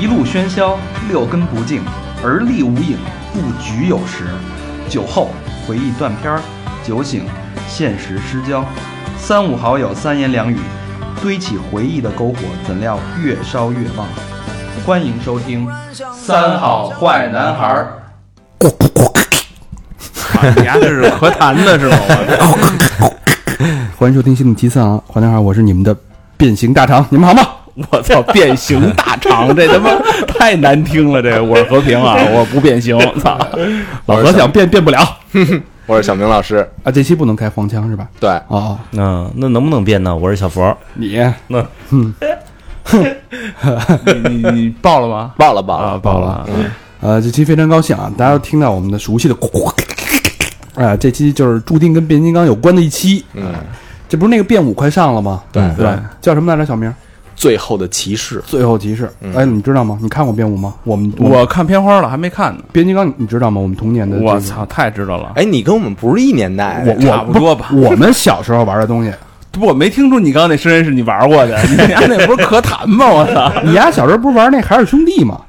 一路喧嚣，六根不净，而立无影，不局有时。酒后回忆断片儿，酒醒现实失焦。三五好友三言两语，堆起回忆的篝火，怎料越烧越旺。欢迎收听《三好坏男孩儿》。你丫这是和谈的是吗？欢迎收听新的七三啊，坏男孩，我是你们的变形大肠，你们好吗？我操，变形大肠，这他妈 太难听了！这个我是和平啊，我不变形，操，老何想变变不了我是小明老师，啊，这期不能开黄腔是吧？对，哦，嗯，那能不能变呢？我是小佛，你你你你报了吗？报了报了，啊，报了。呃，这期非常高兴啊，大家都听到我们的熟悉的，哎，这期就是注定跟变形金刚有关的一期。嗯，这不是那个变五快上了吗？对对，叫什么来着？小名，最后的骑士，最后骑士。哎，你知道吗？你看过变五吗？我们我看片花了，还没看呢。变形金刚，你知道吗？我们童年的，我操，，太知道了。哎，你跟我们不是一年代，我我差不多吧我们小时候玩的东西，不，我没听出你刚刚那声音是你玩过的，你家那不是可谈吗？我操！你家小时候不是玩那海尔兄弟吗？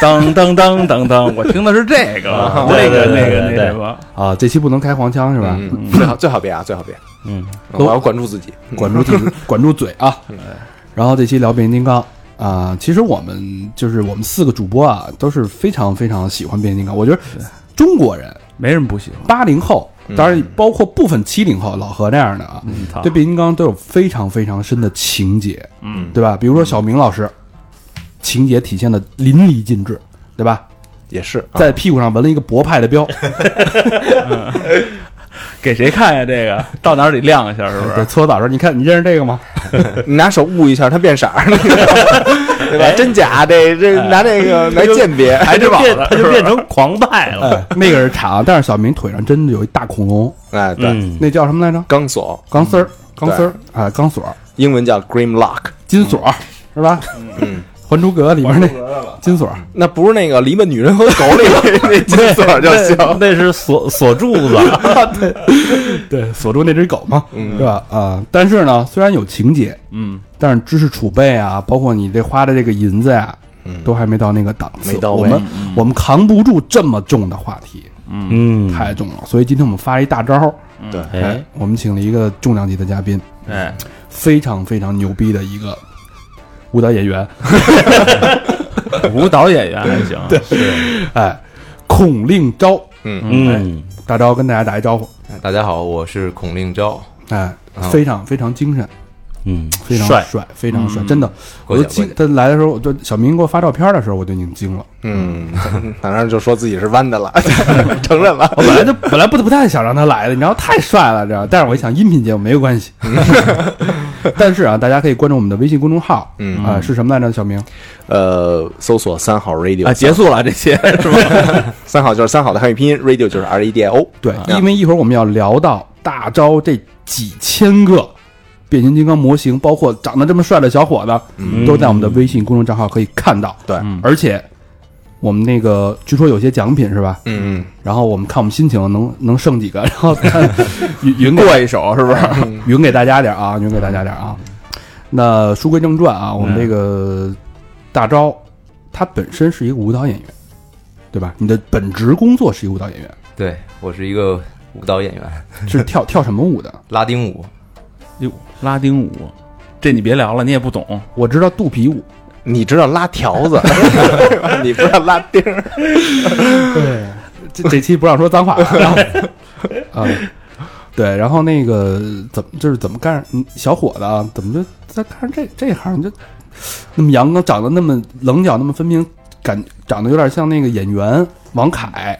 当当当当当，我听的是这个，那个那个那对什么，啊，这期不能开黄腔是吧？嗯，最好最好别啊，最好别，嗯，我要管住自己，管住自己，管住嘴啊。然后这期聊变形金刚啊，其实我们就是我们四个主播啊，都是非常非常喜欢变形金刚。我觉得中国人没人不喜欢。八零后，当然包括部分七零后，老何那样的啊，对变形金刚都有非常非常深的情结，嗯，对吧？比如说小明老师，情节体现的淋漓尽致，对吧？也是，啊在屁股上纹了一个博派的标，给谁看呀？这个到哪儿得亮一下，是不，是？搓澡时候，你看你认识这个吗？你拿手捂一下，它变色儿，对吧？真假这这拿这个来鉴别，还是变他就变成狂派了。哎，那个是长，但是小明腿上真的有一大恐龙，哎，对，嗯，那叫什么来着？钢索，钢丝儿，钢丝儿啊，钢索，英文叫 Grim Lock，金锁儿是吧？嗯，《还珠格格》里面那金锁，那不是那个篱笆女人和狗里 那金锁就行，那那是锁锁柱子，对对，锁住那只狗嘛，嗯。是吧？啊，但是呢，虽然有情节，嗯，但是知识储备啊，包括你这花的这个银子呀，嗯。都还没到那个档次。没到位。我们我们扛不住这么重的话题，嗯，太重了。所以今天我们发了一大招儿，对，哎，我们请了一个重量级的嘉宾，哎，非常非常牛逼的一个舞蹈演员，舞蹈演员还行，对，哎，孔令昭，嗯，嗯，大钊跟大家打一招呼，大家好，我是孔令昭。哎，啊非常非常精神，嗯，非常帅，帅，非常帅，嗯真的。我就惊他来的时候，我就小明给我发照片的时候，我就已经惊了。嗯，反正就说自己是弯的了，承认了，我本来就本来不不太想让他来的，你知道太帅了，知道？但是我一想，音频节目没有关系。但是啊，大家可以关注我们的微信公众号，嗯啊，是什么来着？小明，呃，搜索三好 radio 啊，结束了这些是吧？三好就是三好的汉语拼音，radio 就是 R A D I O。对，啊因为一会儿我们要聊到大招这几千个变形金刚模型，包括长得这么帅的小伙子，嗯都在我们的微信公众账号可以看到。对嗯而且我们那个据说有些奖品是吧？嗯嗯然后我们看我们心情能能剩几个，然后看 匀匀过一手是不是？云给大家点儿啊，云给大家点儿啊。那书归正传啊，我们这个大招，他本身是一个舞蹈演员，对吧？你的本职工作是一个舞蹈演员，对我是一个舞蹈演员，是跳跳什么舞的？拉丁舞。哟，拉丁舞，这你别聊了，你也不懂。我知道肚皮舞，你知道拉条子，你不知道拉钉儿。对，这这期不让说脏话啊。啊，对，然后那个怎么就是怎么干？嗯小伙子啊，怎么就在干这这行就那么阳刚，长得那么棱角那么分明，感长得有点像那个演员王凯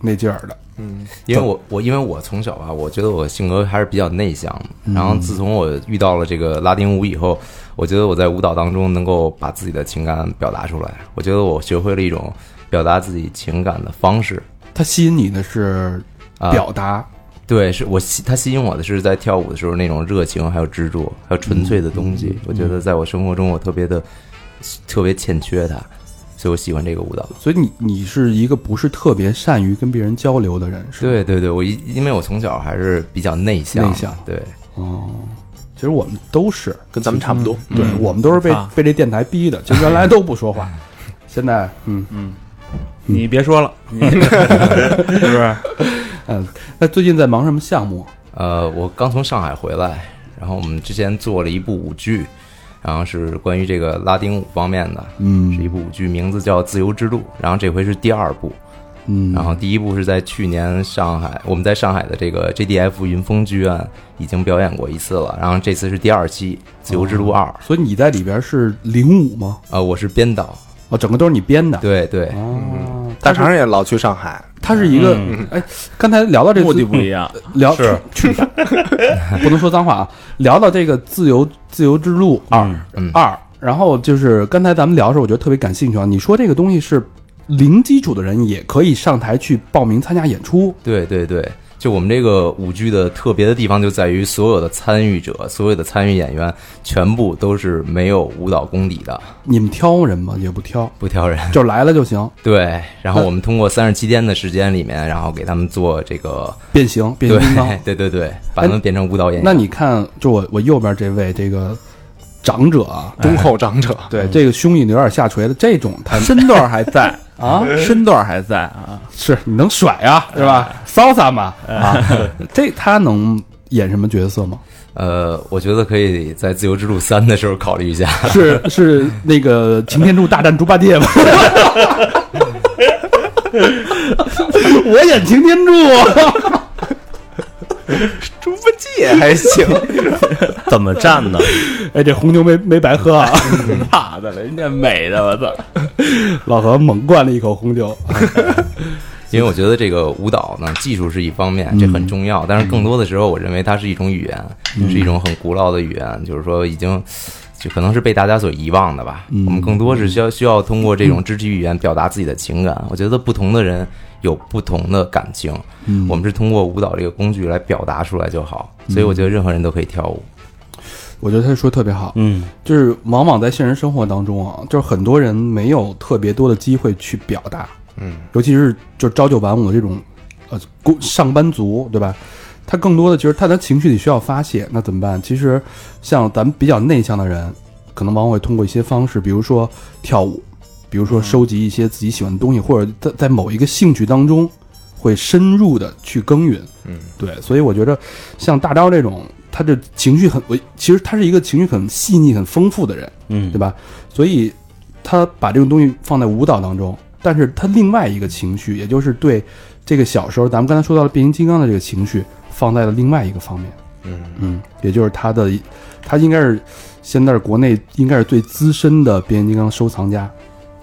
那劲儿的。嗯因为我我因为我从小吧，我觉得我性格还是比较内向的。然后自从我遇到了这个拉丁舞以后，我觉得我在舞蹈当中能够把自己的情感表达出来。我觉得我学会了一种表达自己情感的方式。它吸引你的是啊表达，对，是我吸它吸引我的是在跳舞的时候那种热情，还有执着，还有纯粹的东西。我觉得在我生活中我特别的特别欠缺它，所以我喜欢这个舞蹈。所以你你是一个不是特别善于跟别人交流的人，是吧？对对对，我因因为我从小还是比较内向，内向。对，哦，其实我们都是，跟咱们差不多。对我们都是被啊被这电台逼的，就原来都不说话，现在嗯。嗯。你别说了，你 是不是？嗯，那最近在忙什么项目？呃，我刚从上海回来，然后我们之前做了一部舞剧，然后是关于这个拉丁舞方面的，嗯。是一部舞剧，名字叫《自由之路》，然后这回是第二部，嗯，然后第一部是在去年上海，我们在上海的这个 JDF 云峰剧院已经表演过一次了，然后这次是第二期《自由之路二》，所以你在里边是领舞吗？呃，我是编导，哦，整个都是你编的。对对，哦，大肠也老去上海，它是一个嗯。哎，刚才聊到这目的自不一样，聊是。去去 不能说脏话啊。聊到这个自由自由之路二二，然后就是刚才咱们聊的时候，我觉得特别感兴趣啊。你说这个东西是零基础的人也可以上台去报名参加演出，对对对，就我们这个舞剧的特别的地方就在于，所有的参与者、所有的参与演员，全部都是没有舞蹈功底的，你们挑人吗？也不挑，不挑人。就来了就行。对，然后我们通过三十七天的时间里面，然后给他们做这个，变形，变对形金刚。对对对，把他们变成舞蹈演员。那你看，就我我右边这位这个长者啊，忠厚长者。对这个胸已经有点下垂的这种，他身段还在 啊，身段还在啊，是你能甩啊，是吧？骚洒嘛啊，这他能演什么角色吗？呃，我觉得可以在《自由之路三》的时候考虑一下。是是那个擎天柱大战猪八戒吗？我演擎天柱，猪八戒还行，怎么站呢？哎，这红牛没没白喝啊！怕的了，人家美的，我操！老何猛灌了一口红酒，因为我觉得这个舞蹈呢，技术是一方面，这很重要，但是更多的时候，我认为它是一种语言，是一种很古老的语言，就是说已经。就可能是被大家所遗忘的吧。我们更多是需要需要通过这种肢体语言表达自己的情感。我觉得不同的人有不同的感情，我们是通过舞蹈这个工具来表达出来就好。所以我觉得任何人都可以跳舞。我觉得他说得特别好，嗯，就是往往在现实生活当中啊，就是很多人没有特别多的机会去表达，嗯，尤其是就朝九晚五的这种呃工上班族，对吧？他更多的就是他的情绪里需要发泄，那怎么办？其实像咱们比较内向的人，可能往往会通过一些方式，比如说跳舞，比如说收集一些自己喜欢的东西，或者在在某一个兴趣当中会深入的去耕耘。嗯，对，所以我觉得像大招这种，他的情绪很，我其实他是一个情绪很细腻、很丰富的人，嗯，对吧？所以他把这种东西放在舞蹈当中，但是他另外一个情绪，也就是对这个小时候咱们刚才说到了变形金刚的这个情绪，放在了另外一个方面，嗯嗯，也就是他的，他应该是现在是国内应该是最资深的变形金刚收藏家。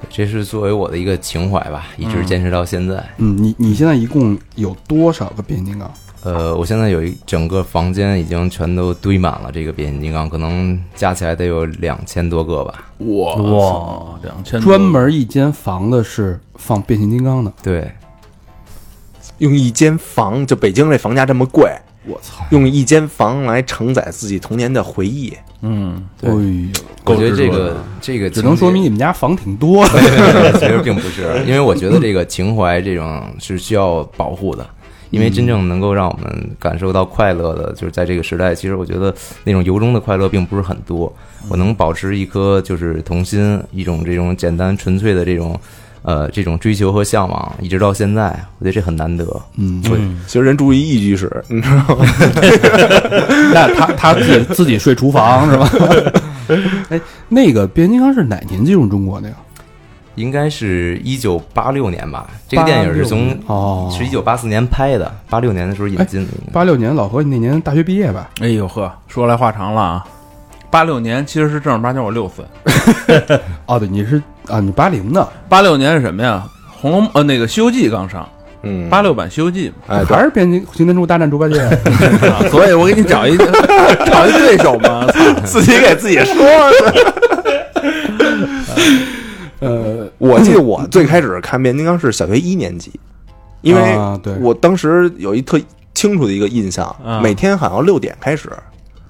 这是作为我的一个情怀吧，一直坚持到现在。嗯，你你现在一共有多少个变形金刚？呃，我现在有一整个房间已经全都堆满了这个变形金刚，可能加起来得有两千多个吧。哇哇，两千专门一间房子是放变形金刚的。对，用一间房，就北京这房价这么贵，我操！用一间房来承载自己童年的回忆，嗯，对哎呦，我觉得这个这个只能说明你们家房挺多 的。其实并不是，因为我觉得这个情怀这种是需要保护的，因为真正能够让我们感受到快乐的，就是在这个时代，其实我觉得那种由衷的快乐并不是很多。我能保持一颗就是童心，一种这种简单纯粹的这种呃这种追求和向往，一直到现在，我觉得这很难得。嗯，其实人住一一居室，你知道吗？那他他自己自己睡厨房是吧？哎，那个变形金刚是哪年进入中国的呀？应该是一九八六年吧，这个电影是从哦，是一九八四年拍的，八六年的时候引进的。八六年，老何你那年大学毕业吧？哎呦呵，说来话长了啊。八六年其实是正儿八经我六岁，哦，对，你是啊，你八零的，八六年是什么呀？红楼呃那个《西游记》刚上，嗯，八六版《西游记》哎，对还是变形擎天柱大战猪八戒？嘛，所以我给你找一 找一对手嘛。自己给自己说的。呃，我记得我最开始看变形金刚是小学一年级，因为啊对我当时有一特清楚的一个印象，啊每天好像六点开始，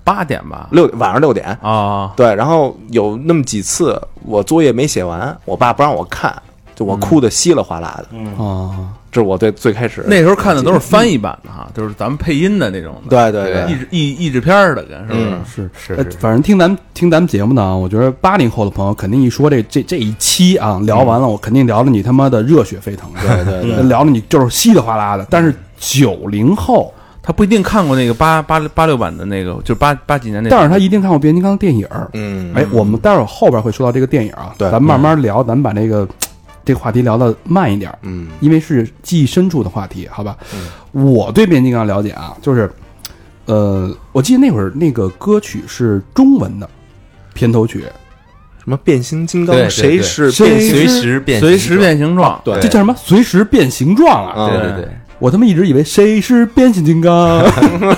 八点吧？六晚上六点，啊，对，然后有那么几次我作业没写完，我爸不让我看，就我哭的稀里哗啦的，啊，这是我最最开始。那时候看的都是翻译版的哈，就是咱们配音的那种的，对对对，译制译译制片儿的，跟是不是？嗯是呃是。是反正听咱们听咱们节目呢，我觉得八零后的朋友肯定一说这这这一期啊聊完了，我肯定聊的你他妈的热血沸腾，对对对，聊的你就是稀里哗啦的。但是九零后，他不一定看过那个八八八六版的那个，就是八八几年那个，但是他一定看过变形金刚电影。嗯，哎，我们待会儿后边会说到这个电影啊，对咱们慢慢聊，咱们把这个这个话题聊的慢一点儿，嗯因为是记忆深处的话题，好吧？嗯我对变形金刚了解啊，就是，呃，我记得那会儿那个歌曲是中文的片头曲，什么变形金刚，谁是变形？随时变随时变形状，对这叫什么？随时变形状啊！啊对对对，我他妈一直以为谁是变形金刚，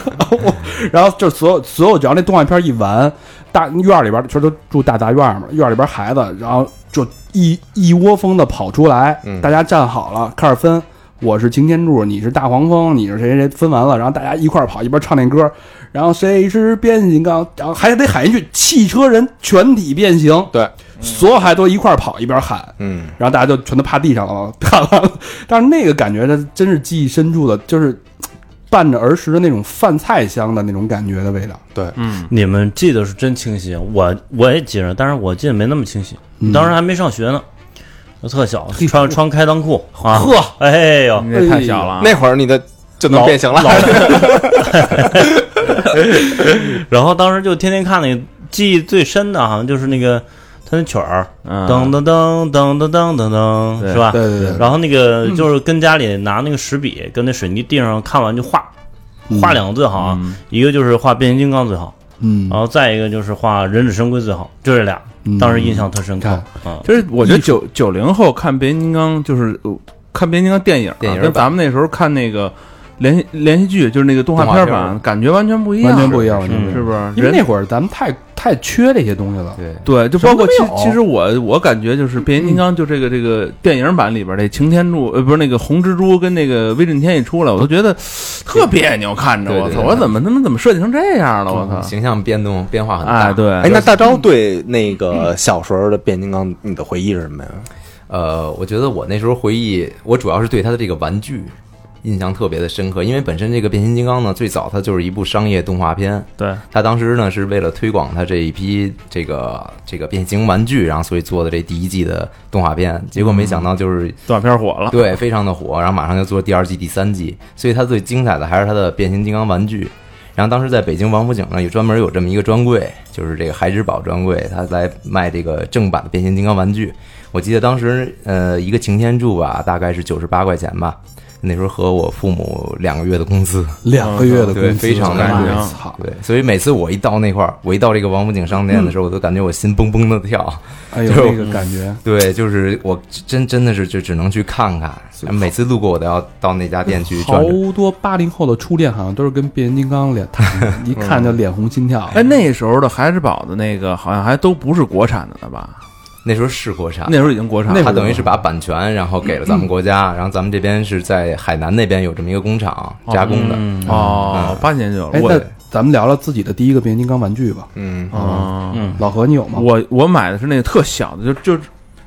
然后就所有所有只要那动画片一完，大院里边全都住大杂院嘛，院里边孩子，然后就一一窝蜂的跑出来，嗯。大家站好了，开始分。我是擎天柱，你是大黄蜂，你是谁谁谁，分完了，然后大家一块跑，一边唱那歌，然后谁是变形金刚，然后还得喊一句“汽车人全体变形”，对，所有孩子都一块儿跑，一边喊，嗯，然后大家就全都趴地上了，看完了。但是那个感觉，它真是记忆深处的，就是伴着儿时的那种饭菜香的那种感觉的味道。对。嗯，你们记得是真清晰，我我也记着，但是我记得没那么清晰，嗯。当时还没上学呢，我特小，穿穿开裆裤啊，呵，哎呦，你这太小了。啊，那会儿你的就能变形了，然后当时就天天看那个，记忆最深的好像就是那个他那曲儿，嗯。噔噔噔噔噔噔噔噔，是吧？对对对，然后那个就是跟家里拿那个石笔，跟那水泥地上看完就画，画两个最好啊，嗯。一个就是画变形金刚最好，嗯。然后再一个就是画忍者神龟最好，就这俩，嗯。当时印象特深刻。看。啊，其实我觉得九九零后看变形金刚就是呃看变形金刚电影啊，电影跟咱们那时候看那个连续连续剧，就是那个动画片版，感觉完全不一样，完全不一样，完全不一样。是不是？因为那会儿咱们太太缺这些东西了。对对，就包括其其实我我感觉就是变形金刚，就这个这个电影版里边这擎天柱，呃，不是那个红蜘蛛跟那个威震天一出来，我都觉得特别扭，看着我操，我怎么他妈怎么设计成这样了？我操！形象变动变化很大。哎，对，哎，那大招对那个小时候的变形金刚，你的回忆是什么呀？呃，我觉得我那时候回忆，我主要是对他的这个玩具印象特别的深刻，因为本身这个变形金刚呢，最早它就是一部商业动画片，对，它当时呢是为了推广它这一批这个这个变形玩具，然后所以做的这第一季的动画片，结果没想到就是动画片火了，对，非常的火，然后马上就做第二季、第三季，所以它最精彩的还是它的变形金刚玩具。然后当时在北京王府井呢，有专门有这么一个专柜，就是这个孩之宝专柜，它来卖这个正版的变形金刚玩具。我记得当时呃一个擎天柱吧，大概是九十八块钱吧，那时候和我父母两个月的工资。两个月的工对资，非常的哎贵操！对，所以每次我一到那块儿，我一到这个王府井商店的时候，我都感觉我心蹦蹦的跳。哎呦，就那个感觉，对，就是我真真的是就只能去看看，每次路过我都要到那家店去好。多八零后的初恋好像都是跟变形金刚脸谈，一看就脸红心跳。哎，那时候的孩之宝的那个好像还都不是国产的呢吧？那时候是国产，那时候已经国产他等于是把版权然后给了咱们国家，然后咱们这边是在海南那边有这么一个工厂加工的。嗯哦嗯，八几年就有了。哎，我那咱们聊聊自己的第一个变形金刚玩具吧。嗯哦，嗯，老何，你有吗？我我买的是那个特小的，就就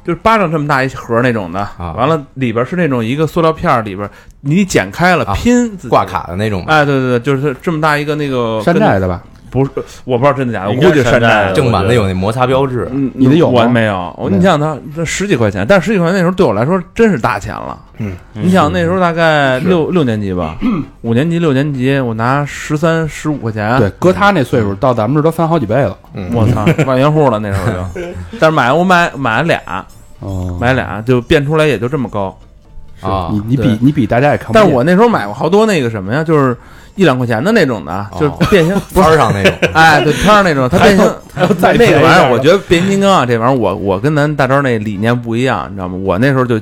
就是巴掌这么大一盒那种的，啊完了里边是那种一个塑料片，里边你剪开了啊拼挂。卡的那种嘛，哎，对对对，就是这么大一个那个山寨的吧？不是，我不知道真的假的，我估计山寨。正版的有那摩擦标志。嗯，你的有吗我没有。我你想想它这十几块钱，但是十几块钱那时候对我来说真是大钱了。嗯，你想那时候大概六六年级吧，五年级六年级，我拿十三十五块钱，对，搁他那岁数，到咱们这儿都翻好几倍了。嗯我操，万元户了那时候就。但是买我买买了俩，哦，买俩就变出来也就这么高。啊你你比你比大家也看。但是我那时候买过好多那个什么呀，就是一两块钱的那种的，就是变形不。摊儿上那种，哎，对，摊上那种，它变形再那个玩意儿我觉得变形金刚啊，这玩意儿，我我跟咱大招那理念不一样，你知道吗？我那时候就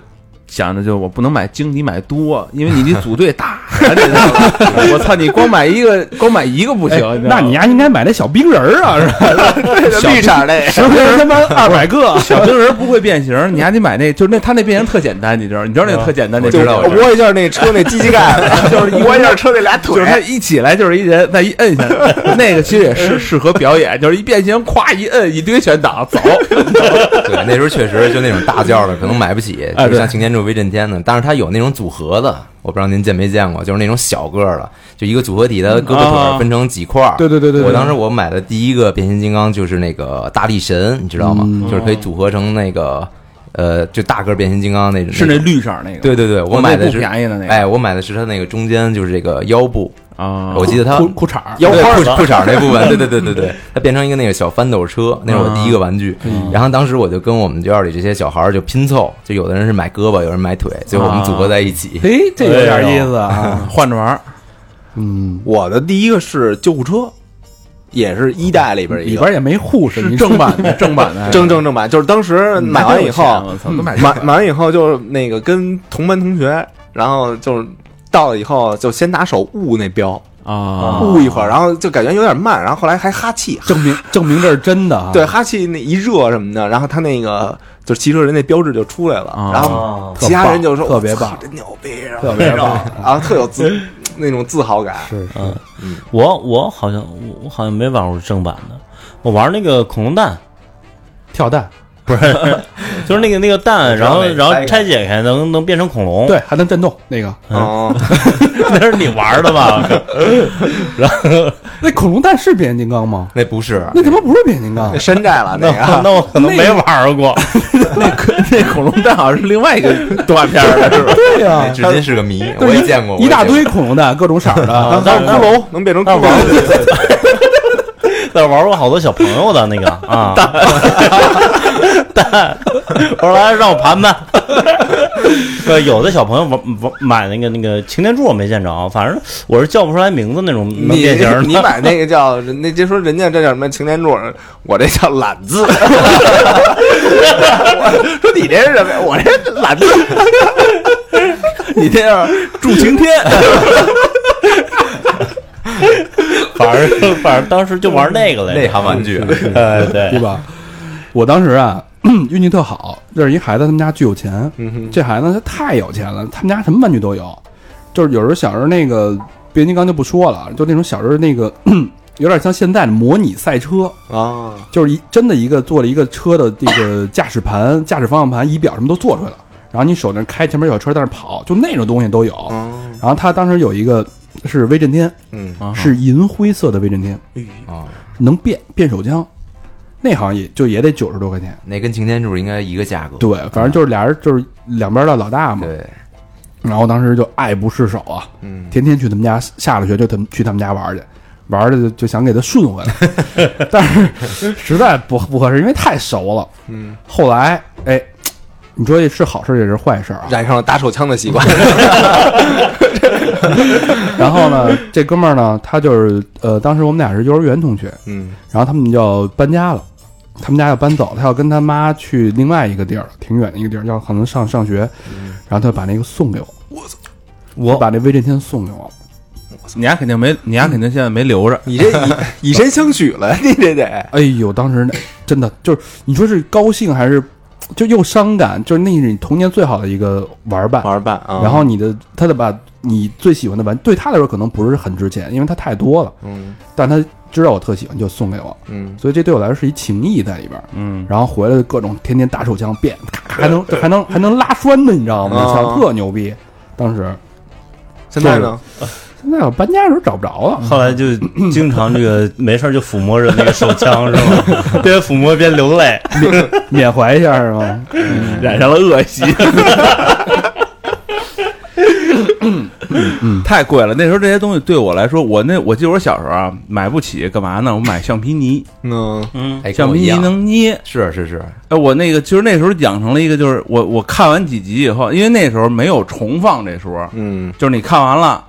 想着就我不能买精，你买多，因为你得组队打呀，我操，你光买一个，光买一个不行。那你丫应该买那小冰人儿啊，是吧？绿色那十块钱他妈二百个，小冰人不会变形，你还得买那，就是那他那变形特简单，你知道？你知道那个特简单你知道窝一下那车那机器盖，就是一窝一下车那俩腿就是，他一起来就是一人，再一摁下，那个其实也是适合表演，就是一变形，咵一摁，一堆全挡走。对，那时候确实就那种大件的可能买不起，就像擎天柱、威震天的，但是它有那种组合的，我不知道您见没见过，就是那种小个儿的，就一个组合体，它的胳膊腿分成几块儿。对对对对对我当时我买的第一个变形金刚就是那个大力神，你知道吗？嗯就是可以组合成那个呃，就大个儿变形金刚那种。是那绿色那个，对对对，我买的是便宜的那个哎，我买的是它那个中间就是这个腰部，啊，我记得他裤裤衩腰花裤裤衩那部分，对对对对对，它变成一个那个小翻斗车，那是我第一个玩具。然后当时我就跟我们院里这些小孩儿就拼凑，就有的人是买胳膊，有人买腿，最后我们组合在一起。哎，这有点意思啊。换着玩儿。嗯，我的第一个是救护车，也是一代里边一个里边也没护士，是正版的，正版的，正正正版，就是当时买完以后，我操，都买买买完以后就是那个跟同班同学，然后就是到了以后就先拿手捂那标，啊，捂一会儿，然后就感觉有点慢，然后后来还哈气，证明 证明这是真的啊。对，哈气那一热什么的，然后他那个就是汽车人那标志就出来了，啊。然后哦其他人就说特别棒真牛逼，特别棒，然后特有自那种自豪感，是嗯，我我好像我我好像没玩过正版的，我玩那个恐龙蛋，跳蛋，不是，就是那个那个蛋，然后然后拆解开能能变成恐龙，，对，还能震动那个。哦，那是你玩的吧？然后那恐龙蛋是变形金刚吗？那不是，那他妈不是变形金刚那，山寨了那那个，那我可能没玩过，那那恐龙蛋好像是另外一个动画片的，是吧？对呀那，至今是个谜，我也见过，一大堆恐龙蛋，各种色儿的。当骷髅能变成骷但玩髅，但是玩过好多小朋友的那个啊，蛋，后来让我盘盘。呃，有的小朋友玩玩买那个那个擎天柱我没见着，反正我是叫不出来名字那种能你变形的。你买那个叫那就说人家这叫什么擎天柱，我这叫懒字。说你这是什么呀？我这懒字。你这样祝晴天，反正反正当时就玩那个来着。内行玩具。呃，对对吧？我当时啊，运气特好，认识一孩子，他们家巨有钱。嗯哼，这孩子他太有钱了，他们家什么玩具都有。就是有时候小时候那个变形金刚就不说了，就那种小时候那个 有点像现在的模拟赛车，啊，就是一真的一个做了一个车的这个 驾驶盘、驾驶方向盘、仪表什么都做出来了，然后你手那开前面有车在那跑，就那种东西都有。哦，然后他当时有一个是威震天，嗯，是银灰色的威震天，啊，能变变手枪，那好像也就也得九十多块钱。那跟擎天柱应该一个价格。对，反正就是俩人就是两边的老大嘛。对，然后当时就爱不释手啊，嗯，天天去他们家，下了学就他们去他们家玩去，玩的就就想给他顺回来，但是实在不不合适，因为太熟了。嗯，后来哎，你说这是好事也是坏事啊？染上了打手枪的习惯。然后呢，这哥们儿呢，他就是呃，当时我们俩是幼儿园同学，嗯然后他们就要搬家了，他们家要搬走，他要跟他妈去另外一个地儿，挺远的一个地儿，要可能上上学，然后他把那个送给我，我操，我把那威震天送给我，你丫肯定没，你丫肯定现在没留着。你这以 以身相许了，你这得哎呦，当时真的就是你说是高兴还是就又伤感，就是那是你童年最好的一个玩伴。玩伴啊。然后你的他的把你最喜欢的玩，对他来说可能不是很值钱，因为他太多了，嗯但他知道我特喜欢，就送给我，嗯，所以这对我来说是一情谊在里边。嗯，然后回来各种天天打手枪变，还能还能还能拉栓的，你知道吗？特牛逼！当时现在呢？现在我搬家的时候找不着了，后来就经常这个 没事儿就抚摸着那个手枪是吧？边抚摸边流泪。缅怀一下是吗？染上了恶习。太贵了，那时候这些东西对我来说，我那我记得我小时候啊，买不起，干嘛呢？我买橡皮泥，嗯嗯，橡皮泥能捏。是是是，哎，我那个就是那时候养成了一个，就是我我看完几集以后，因为那时候没有重放这说，嗯就是你看完了，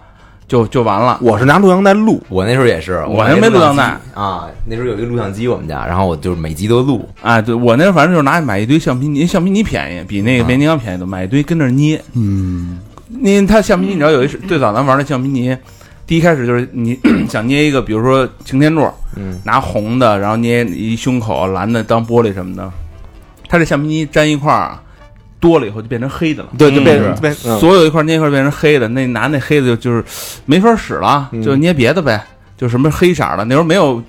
就就完了。我是拿录像带录，我那时候也是，我那没录像带。啊，那时候有一个录像机，我们家，然后我就是每集都录，哎，对我那时候反正就是拿买一堆橡皮泥，橡皮泥便宜，比那个变形金刚便宜多，买一堆跟那捏。嗯，捏它橡皮泥，你知道有一最早咱玩的橡皮泥，第一开始就是你 想捏一个，比如说擎天柱，嗯，拿红的，然后捏一胸口，蓝的当玻璃什么的，它这橡皮泥粘一块儿啊，多了以后就变成黑的了。对，就变成所有一块捏一块变成黑的，那拿那黑的就就是没法使了，嗯就捏别的呗，就什么黑色儿的，那时候没有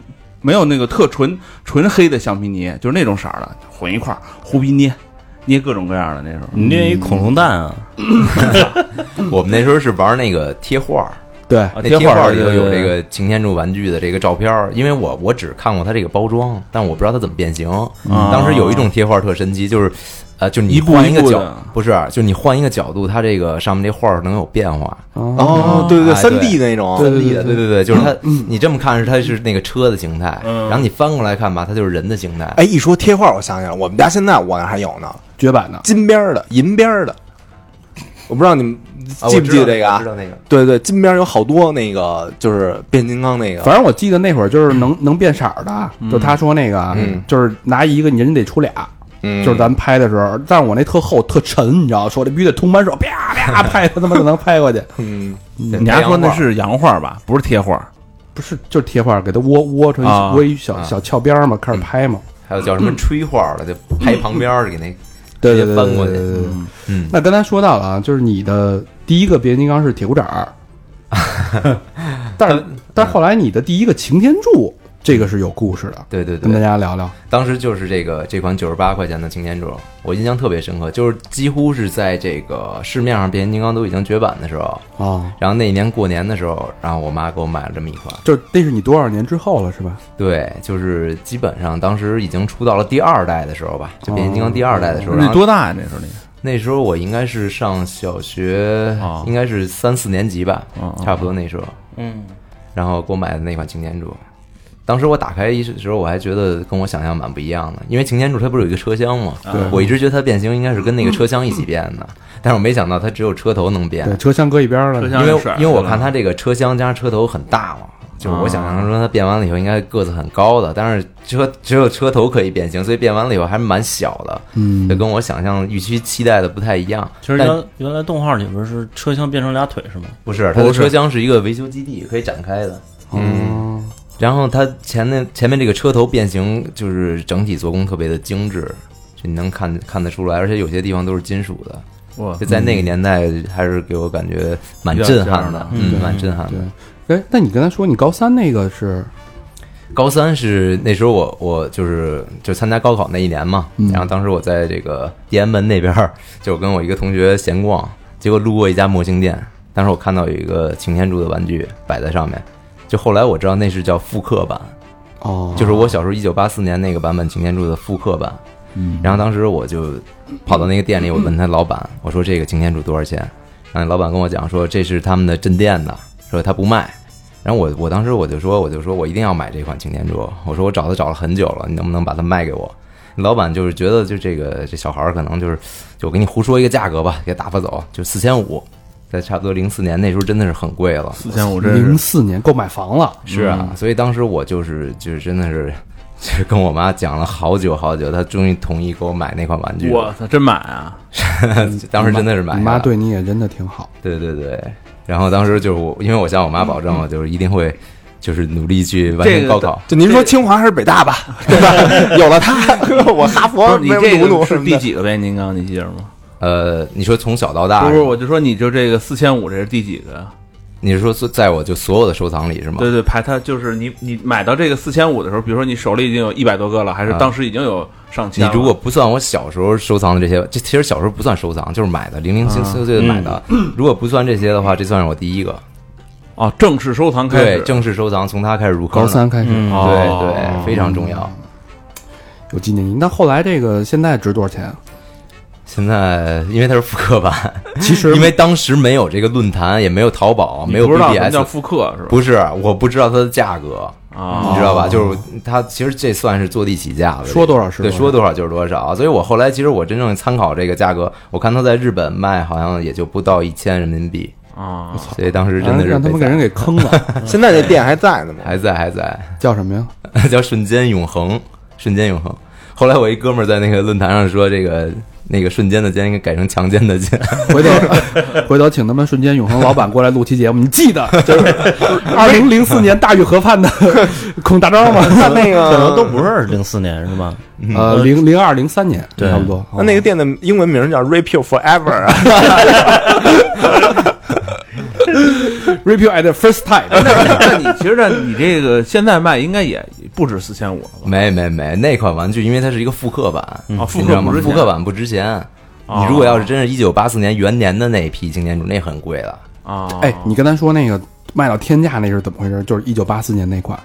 没有那个特纯纯黑的橡皮泥，就是那种色儿的混一块儿胡逼捏，捏各种各样的那时候。你捏一恐龙蛋啊，我们那时候是玩那个贴画儿，对，贴画儿里头有这个擎天柱玩具的这个照片儿，因为我我只看过它这个包装，但我不知道它怎么变形。啊当时有一种贴画儿特神奇，就是呃，就你换一个角一步的，不是，就你换一个角度，它这个上面这画儿能有变化。哦，对对三 D 那种，对三 D 的，对对对，就是它，你这么看是它是那个车的形态，嗯。然后你翻过来看吧，它就是人的形态。哎，一说贴画，我想起来了，我们家现在我那还有呢，绝版的，金边的、银边的，我不知道你们啊记不记得这个啊知？道那个，对对，金边有好多那个，就是变形金刚那个，反正我记得那会儿就是能能变色儿的，就他说那个啊，嗯。就是拿一个你人得出俩，嗯。就是咱们拍的时候，但是我那特厚特沉，你知道，说这必须得通扳手，啪啪 拍，他他妈就能拍过去。嗯，你还说那是洋画吧？不是贴画。不是，就是贴画给它窝窝成窝一小啊。小翘边嘛，开始拍嘛。还有叫什么吹画儿的，就拍旁边儿给那对对对直接翻过去。对对对。对嗯，那刚才说到了啊，就是你的第一个变形金刚是铁骨掌儿，但是但是后来你的第一个擎天柱，这个是有故事的，对对对跟大，家聊聊。当时就是这个这款九十八块钱的擎天柱，我印象特别深刻，就是几乎是在这个市面上变形金刚都已经绝版的时候，啊，然后那一年过年的时候，然后我妈给我买了这么一款，就那是你多少年之后了，是吧？对，就是基本上当时已经出到了第二代的时候吧，就变形金刚第二代的时候，然那后多大呀？那时候你？那时候我应该是上小学哦，应该是三四年级吧，差不多那时候。嗯，然后给我买的那款擎天柱，当时我打开一时候，我还觉得跟我想象蛮不一样的，因为擎天柱它不是有一个车厢吗？对我一直觉得它变形应该是跟那个车厢一起变的，但是我没想到它只有车头能变对，，车厢搁一边了。车厢因为因为我看它这个车厢加上车头很大嘛。就是我想象中它变完了以后应该个子很高的，但是车只有车头可以变形，所以变完了以后还蛮小的，嗯就跟我想象预期期待的不太一样。其实但原原来动画里边是车厢变成俩腿是吗？不是它的车厢是一个维修基地，可以展开的。嗯，然后它前面前面这个车头变形，就是整体做工特别的精致，就你能看看得出来，而且有些地方都是金属的，哇。就在那个年代还是给我感觉蛮震撼的，嗯嗯，蛮震撼的。对。哎，那你刚才说你高三那个是？高三是那时候我我就是就参加高考那一年嘛，嗯。然后当时我在这个天安门那边儿就跟我一个同学闲逛，结果路过一家模型店，当时我看到有一个擎天柱的玩具摆在上面，就后来我知道那是叫复刻版，哦，就是我小时候一九八四年那个版本擎天柱的复刻版。嗯然后当时我就跑到那个店里，我问他老板，我说这个擎天柱多少钱？然后老板跟我讲说这是他们的镇店的，说他不卖。然后我我当时我就说我就说我一定要买这款擎天柱，我说我找他找了很久了，你能不能把它卖给我？老板就是觉得就这个这小孩儿可能就是就我给你胡说一个价格吧，给打发走，就四千五，在差不多零四年那时候真的是很贵了。四千五，这零是四年够买房了，是啊，所以当时我就是就是真的是，就是跟我妈讲了好久好久，她终于同意给我买那款玩具。我操，真买啊！当时真的是买你妈对你也真的挺好。对对对，然后当时就是我，因为我向我妈保证，了就是一定会就是努力去完成高考。就您说清华还是北大吧，对吧？有了它，我哈佛没有是你这努努个是第。几个变形金刚？你记着吗？呃，你说从小到大，不是，我就说你就这个四千五，这是第几个呀？你是说在我就所有的收藏里是吗？对对，排它就是你你买到这个四千五的时候，比如说你手里已经有一百多个了，还是啊当时已经有上千了？你如果不算我小时候收藏的这些，这其实小时候不算收藏，就是买的，零零碎碎的买的。如果不算这些的话，这算是我第一个。哦，正式收藏开对，始，正式收藏从它开始入坑。高三开始对对，非常重要。有纪念意义。那后来这个现在值多少钱啊？现在因为它是复刻版，其实因为当时没有这个论坛，也没有淘宝，没有你不知道什么叫 BBS，复刻是吧？不是，我不知道它的价格，啊，你知道吧？就是它其实这算是坐地起价了，说多少是对，多少说多少就是多少。所以我后来其实我真正参考这个价格，我看它在日本卖好像也就不到一千人民币，啊，所以当时真的是让他们给人给坑了，现在那店还在呢吗？还在还在，叫什么呀？叫瞬间永恒，瞬间永恒。后来我一哥们儿在那个论坛上说，这个那个瞬间的间应该改成强奸的奸。回头回头请他们瞬间永恒老板过来录期节目，你记得 就是二零零四年大峪河畔的 孔大招吗？那那可能都个不是零四年是吧？呃，零零二零三年对差不多。那那个店的英文名叫 Repeal Forever 啊，repeal at the first time，那那你其实呢，你这个现在卖应该也不止四千五了吧？没没没，那款玩具因为它是一个复刻版，啊，复你知道吗刻不？值钱复刻版不值钱。你如果要是真是一九八四年元年的那一批经典主，那很贵了。啊，哎，你跟咱说那个卖到天价那是怎么回事？就是一九八四年那款，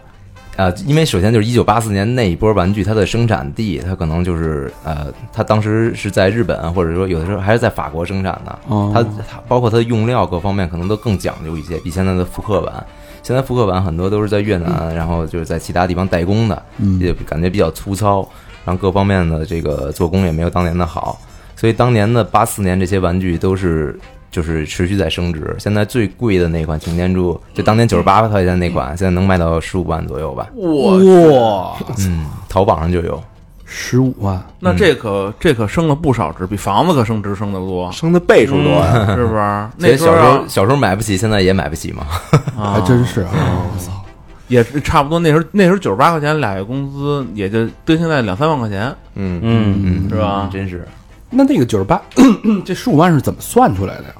呃，因为首先就是一九八四年那一波玩具，它的生产地，它可能就是呃，它当时是在日本，或者说有的时候还是在法国生产的。哦它它包括它的用料各方面可能都更讲究一些，比现在的复刻版。现在复刻版很多都是在越南，然后就是在其他地方代工的，嗯也感觉比较粗糙，然后各方面的这个做工也没有当年的好，所以当年的八四年这些玩具都是就是持续在升值。现在最贵的那款擎天柱，就当年九十八块钱那款，现在能卖到十五万左右吧？哇，嗯，淘宝上就有。十五万，那这可这可升了不少值，比房子可升值升得多，升的倍数多呀。是不是？那小时候候小时候买不起，现在也买不起嘛。啊还真是啊！我操，也是差不多。那时候那时候九十八块钱俩月工资，也就跟现在两三万块钱，嗯，嗯，嗯，是吧真是，那那个九十八，这十五万是怎么算出来的呀？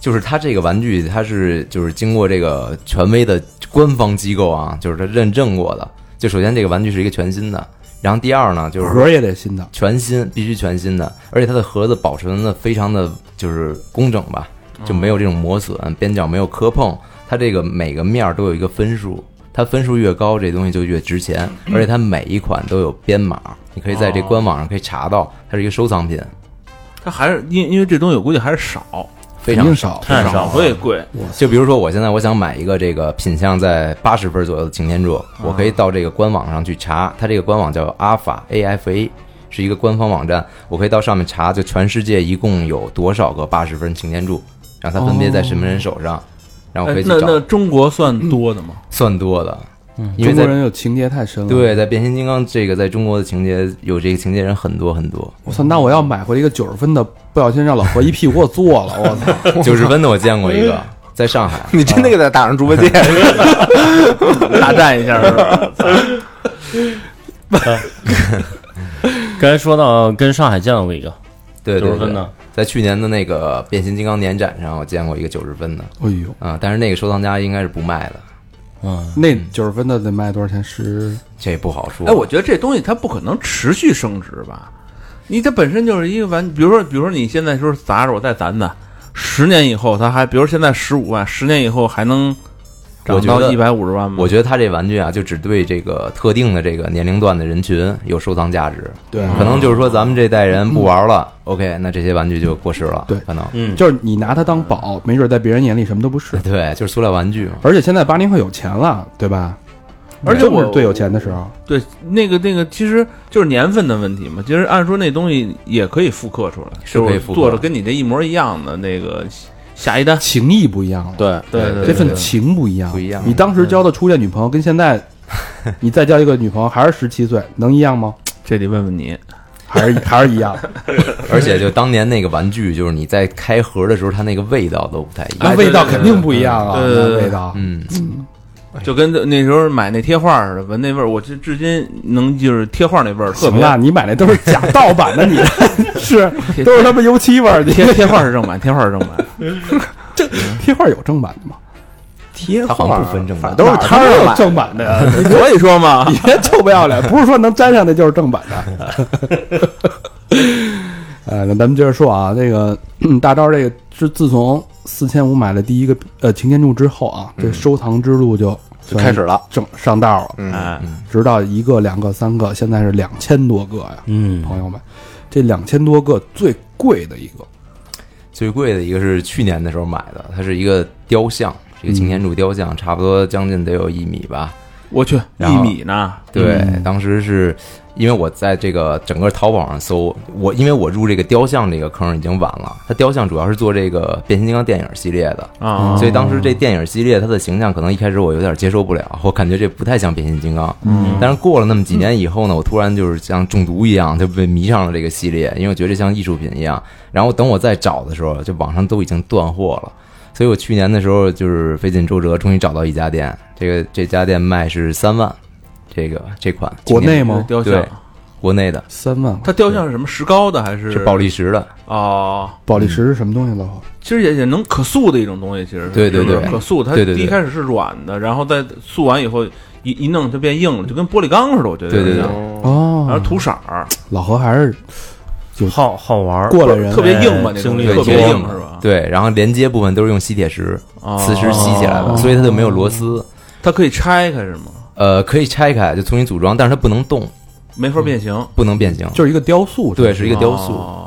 就是它这个玩具，它是就是经过这个权威的官方机构啊，就是它认证过的。就首先这个玩具是一个全新的，然后第二呢就是盒儿也得新的，全新，必须全新的，而且它的盒子保存的非常的就是工整吧，就没有这种磨损，边角没有磕碰，它这个每个面儿都有一个分数，它分数越高，这东西就越值钱，而且它每一款都有编码，你可以在这官网上可以查到，它是一个收藏品，它还是因因为这东西我估计还是少，非常少，太少了所以贵。就比如说，我现在我想买一个这个品相在八十分左右的擎天柱，我可以到这个官网上去查，它这个官网叫 Alpha A F A，是一个官方网站，我可以到上面查，就全世界一共有多少个八十分擎天柱，然后它分别在什么人手上，然后我可以去哎那那，中国算多的吗？算多的，因为中国人有情节太深了。对在变形金刚这个在中国的情节有这个情节人很多很多，我操，那我要买回一个九十分的，不小心让老何一屁股给我坐了，我操！九十分的我见过一个，在上海，你真的给他打上猪八戒，大战一下是吧？刚才说到跟上海见到过一个对，九十分的，在去年的那个变形金刚年展上，我见过一个九十分的。哎呦，啊、但是那个收藏家应该是不卖的，嗯，那九十分的得卖多少钱？十这不好说。哎，我觉得这东西它不可能持续升值吧？你这本身就是一个玩，比如说，比如说你现在说砸着我再攒攒，十年以后它还，比如现在十五万，十年以后还能涨我觉得到一百五十万吗？我觉得他这玩具啊，就只对这个特定的这个年龄段的人群有收藏价值。对可能就是说咱们这代人不玩了、o k 那这些玩具就过时了。对可能嗯，就是你拿它当宝，没准在别人眼里什么都不是。对，就是塑料玩具嘛。而且现在八零后有钱了，对吧？而且我最有钱的时候，对那个那个，其实就是年份的问题嘛。其实按说那东西也可以复刻出来，是可以复刻做的跟你这一模一样的那个下一单。情谊不一样了。对，对对这份情不一样，不一样你当时交的初恋女朋友跟现在，你再交一个女朋友还是十七岁，能一样吗？这得问问你。还是还是一样？而且就当年那个玩具，就是你在开盒的时候，它那个味道都不太一样。那味道肯定不一样啊，对对对味道。嗯，就跟那时候买那贴画似的，闻那味儿，我至至今能就是贴画那味儿特别。行了，你买那都是假盗版的，你 是都是他妈油漆味儿的。贴贴画是正版，贴画是正版。这贴画有正版的吗？贴画像不分正版都是摊儿。正版的呀，所以说嘛，你别臭不要脸，不是说能粘上的就是正版的。呃，那咱们接着说啊，这个、嗯大招这个是自从四千五买了第一个呃擎天柱之后啊，这收藏之路就就开始了，正上道了，嗯，哎，直到一个、两个、三个，现在是两千多个呀，嗯，朋友们，这两千多个最贵的一个，最贵的一个是去年的时候买的，它是一个雕像，是一个擎天柱雕像，差不多将近得有一米吧。我去，一米呢，对，嗯。当时是因为我在这个整个淘宝上搜，我因为我入这个雕像这个坑已经晚了，它雕像主要是做这个变形金刚电影系列的，啊，所以当时这电影系列它的形象可能一开始我有点接受不了，我感觉这不太像变形金刚。嗯，但是过了那么几年以后呢，我突然就是像中毒一样，就被迷上了这个系列，因为我觉得这像艺术品一样。然后等我再找的时候，就网上都已经断货了。所以我去年的时候就是费尽周折，终于找到一家店，这个这家店卖是三万，这个这款国内吗？雕像。对，国内的。三万，它雕像是什么石膏的还是？是宝丽石的，哦？宝丽石是什么东西？老何其实也也能可塑的一种东西，其实是。对对对。可塑。它第一开始是软的，然后再塑完以后一一弄就变硬了，就跟玻璃钢似的，我觉得。对对对。哦，然后涂色儿，老何还是好好玩儿，过来人，特别硬吧，那经历东西特别硬是吧？对，然后连接部分都是用吸铁石、哦。磁石吸起来的，所以它就没有螺丝。它可以拆开是吗？呃，可以拆开就重新组装，但是它不能动，没法变形，不能变形。就是一个雕塑，对，是一个雕塑，哦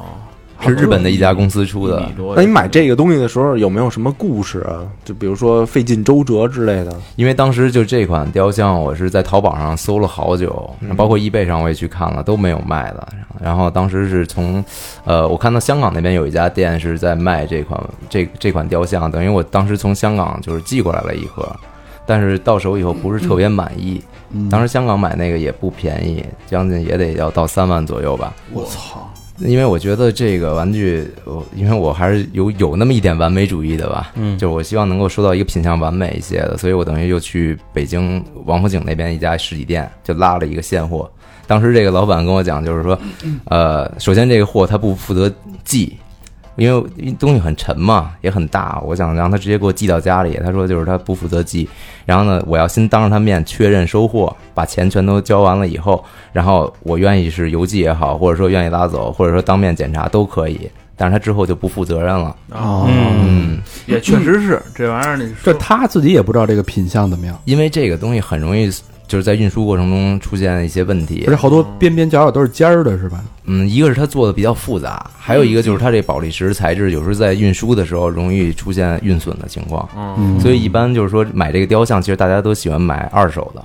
是日本的一家公司出的那你买这个东西的时候有没有什么故事啊？就比如说费尽周折之类的。因为当时就这款雕像，我是在淘宝上搜了好久，包括易贝上我也去看了，都没有卖的。然后当时是从，呃，我看到香港那边有一家店是在卖这款这这款雕像，等于我当时从香港就是寄过来了一盒，但是到手以后不是特别满意。当时香港买那个也不便宜，将近也得要到三万左右吧。我操，因为我觉得这个玩具，我因为我还是有有那么一点完美主义的吧，嗯就是我希望能够收到一个品相完美一些的，所以我等于又去北京王府井那边一家实体店，就拉了一个现货。当时这个老板跟我讲，就是说，呃，首先这个货他不负责寄，因为因为东西很沉嘛，也很大，我想让他直接给我寄到家里。他说就是他不负责寄，然后呢，我要先当着他面确认收货，把钱全都交完了以后，然后我愿意是邮寄也好，或者说愿意拉走，或者说当面检查都可以。但是他之后就不负责任了。哦，嗯，也确实是这玩意儿，你这他自己也不知道这个品相怎么样，因为这个东西很容易就是在运输过程中出现一些问题而且。好多边边角角都是尖儿的，是吧？嗯，一个是它做的比较复杂，还有一个就是它这宝丽石材质有时候在运输的时候容易出现运损的情况。嗯，所以一般就是说买这个雕像，其实大家都喜欢买二手的，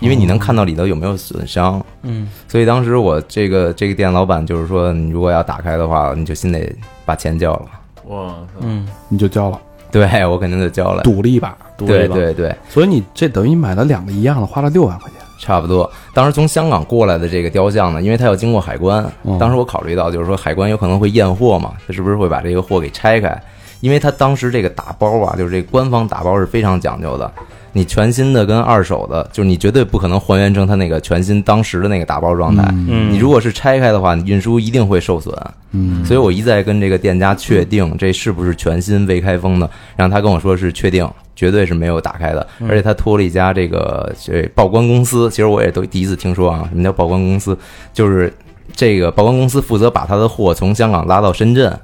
因为你能看到里头有没有损伤。嗯，所以当时我这个这个店老板就是说，你如果要打开的话，你就先得把钱交了。哇塞，嗯，你就交了，对 我肯定得交了。赌了一把，赌了一对对对，所以你这等于买了两个一样的，花了六万块钱。差不多。当时从香港过来的这个雕像呢，因为它要经过海关嗯，当时我考虑到就是说海关有可能会验货嘛，它是不是会把这个货给拆开？因为它当时这个打包啊，就是这个官方打包是非常讲究的。你全新的跟二手的，就是你绝对不可能还原成它那个全新当时的那个打包状态。嗯你如果是拆开的话，你运输一定会受损。嗯，所以我一再跟这个店家确定这是不是全新未开封的，然后他跟我说是确定，绝对是没有打开的，而且他托了一家这个这报关公司，其实我也都第一次听说啊，什么叫报关公司？就是这个报关公司负责把他的货从香港拉到深圳，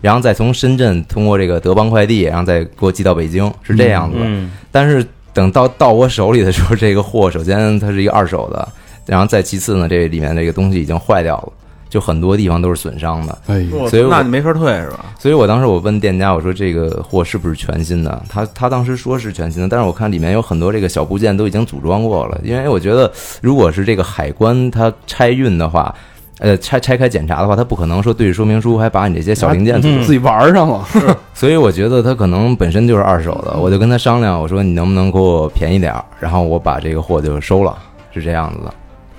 然后再从深圳通过这个德邦快递，然后再给我寄到北京，是这样子的。嗯但是等到到我手里的时候，这个货首先它是一个二手的，然后再其次呢，这里面这个东西已经坏掉了，就很多地方都是损伤的。哎呦，所以那你没法退是吧？所以我当时我问店家，我说这个货是不是全新的？他他当时说是全新的，但是我看里面有很多这个小部件都已经组装过了，因为我觉得如果是这个海关它拆运的话。呃，拆拆开检查的话，他不可能说对着说明书还把你这些小零件自己玩上了，所以我觉得他可能本身就是二手的，我就跟他商量，我说你能不能给我便宜点儿，然后我把这个货就收了，是这样子的。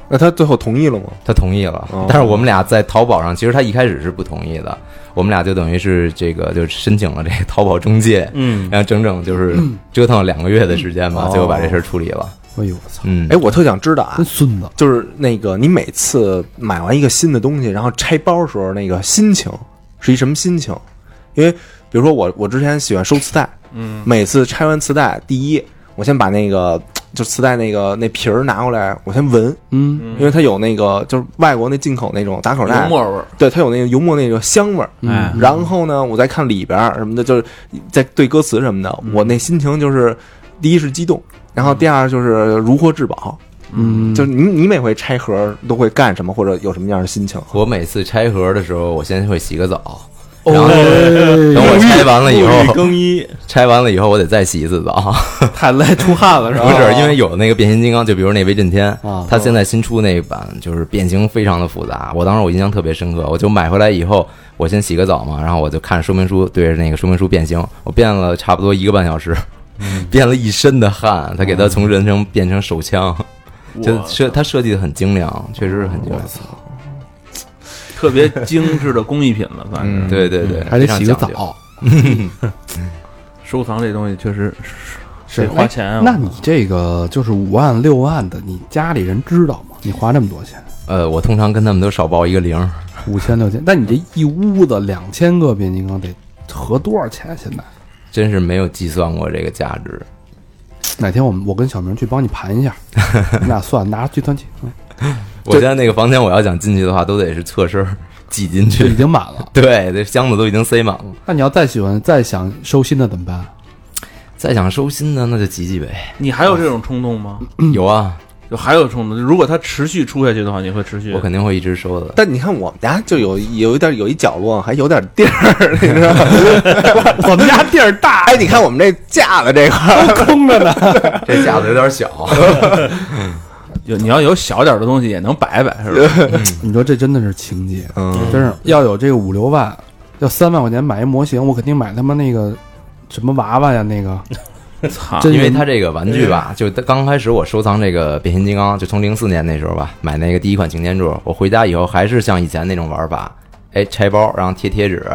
那他最后同意了吗？他同意了哦，但是我们俩在淘宝上，其实他一开始是不同意的，我们俩就等于是这个就申请了这个 淘宝中介，嗯然后整整就是折腾了两个月的时间吧，哦最后把这事儿处理了。哎呦我操，嗯，哎，我特想知道啊真，孙子，就是那个你每次买完一个新的东西，然后拆包的时候，那个心情是一什么心情？因为比如说我，我之前喜欢收磁带，嗯，每次拆完磁带，第一，我先把那个就磁带那个那皮儿拿过来，我先闻，嗯。因为它有那个就是外国那进口那种打口袋。油，墨味儿，对，它有那个油墨那个香味儿。然后呢，我再看里边儿什么的，就是在对歌词什么的，我那心情就是，第一是激动，然后第二就是如获至宝。嗯，就是你你每回拆盒都会干什么，或者有什么样的心情？我每次拆盒的时候，我先会洗个澡，然后等我拆完了以后，更衣，拆完了以后我得再洗一次澡。太累出汗了是吧？不是因为有那个变形金刚，就比如那威震天啊，他现在新出那一版就是变形非常的复杂，我当时我印象特别深刻，我就买回来以后，我先洗个澡嘛，然后我就看说明书，对着那个说明书变形，我变了差不多一个半小时，变了一身的汗，他给他从人形变成手枪，就设他设计的很精良，确实是很精良。特别精致的工艺品了，反正嗯对对对，还得洗个。澡。收藏这东西确实是得花钱啊。那你这个就是五万六万的，你家里人知道吗？你花这么多钱，呃，我通常跟他们都少报一个零，五千六千，那你这一屋子两千个变形金刚得合多少钱？现在真是没有计算过这个价值。哪天我们我跟小明去帮你盘一下，你俩算，拿着计算器，嗯我现在那个房间，我要想进去的话，都得是侧身 挤进去已。经满了。对，这箱子都已经塞满了。那你要再喜欢再想收新的怎么办？再想收新的，那就挤挤呗。你还有这种冲动吗？有啊，就还有冲动？如果它持续出下去的话，你会持续？我肯定会一直收的。但你看我们家就有有一点有一角落还有点地儿，你知道吗？我们家地儿大，哎，你看我们这架子这块儿，空着呢。这架子有点小，有你要有小点的东西也能摆摆，是吧？你说这真的是情节，嗯，真是要有这个五六万，要三万块钱买一模型，我肯定买他妈那个什么娃娃呀，那个 操！真因为它这个玩具吧，就刚开始我收藏这个变形金刚，就从零四年那时候吧，买那个第一款擎天柱，我回家以后还是像以前那种玩法，哎，拆包，然后贴贴纸，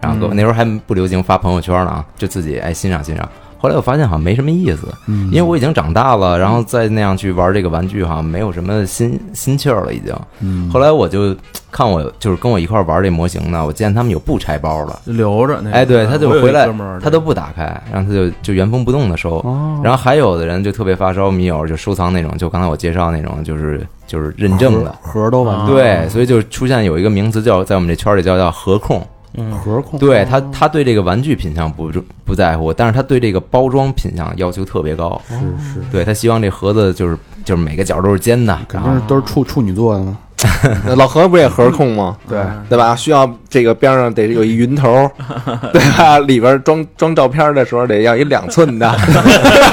然后那时候还不流行发朋友圈呢啊，就自己哎欣赏欣赏。后来我发现好像没什么意思，嗯因为我已经长大了，然后再那样去玩这个玩具，好像没有什么新新气儿了，已经。嗯后来我就看我就是跟我一块玩这模型呢，我见他们有不拆包的，留着那。哎，对，他就回来他都不打开，然后他就就原封不动的收。哦然后还有的人就特别发烧迷友，就收藏那种，就刚才我介绍那种，就是就是认证的。盒盒都完了，对，所以就出现有一个名词叫在我们这圈里叫叫盒控。盒控对他，他对这个玩具品相不不在乎，但是他对这个包装品相要求特别高。是是，对他希望这盒子就是就是每个角都是尖的，肯定是都是处处女座的嘛。老何不也盒控吗？对，对吧？需要这个边上得有一云头，对吧？里边装装照片的时候得要一两寸的，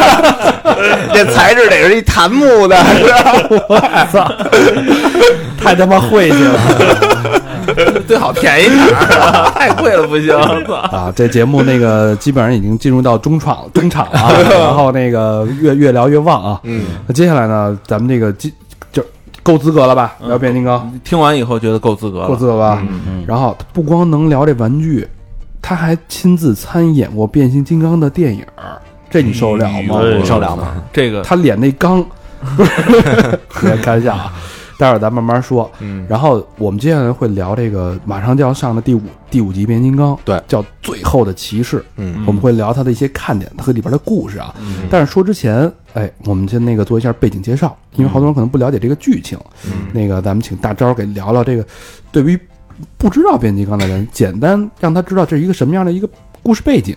这材质得是一檀木的，我操太他妈晦气了 最好便宜点儿，太贵了不行。啊！这节目那个基本上已经进入到中场中场了啊，然后那个越越聊越旺啊。嗯，那接下来呢，咱们这个基就够资格了吧？聊变形金刚听完以后觉得够资格了，够资格吧？嗯然后不光能聊这玩具，他还亲自参演过变形金刚的电影，这你受得了吗？受了吗？这个他脸那刚，不是别开玩笑啊，待会儿咱慢慢说。嗯，然后我们接下来会聊这个马上就要上的第五第五集变形金刚，对叫《最后的骑士》。嗯我们会聊它的一些看点和里边的故事啊。嗯但是说之前，哎，我们先那个做一下背景介绍，因为好多人可能不了解这个剧情。嗯那个咱们请大招给聊聊这个，对于不知道变形金刚的人，简单让他知道这是一个什么样的一个故事背景。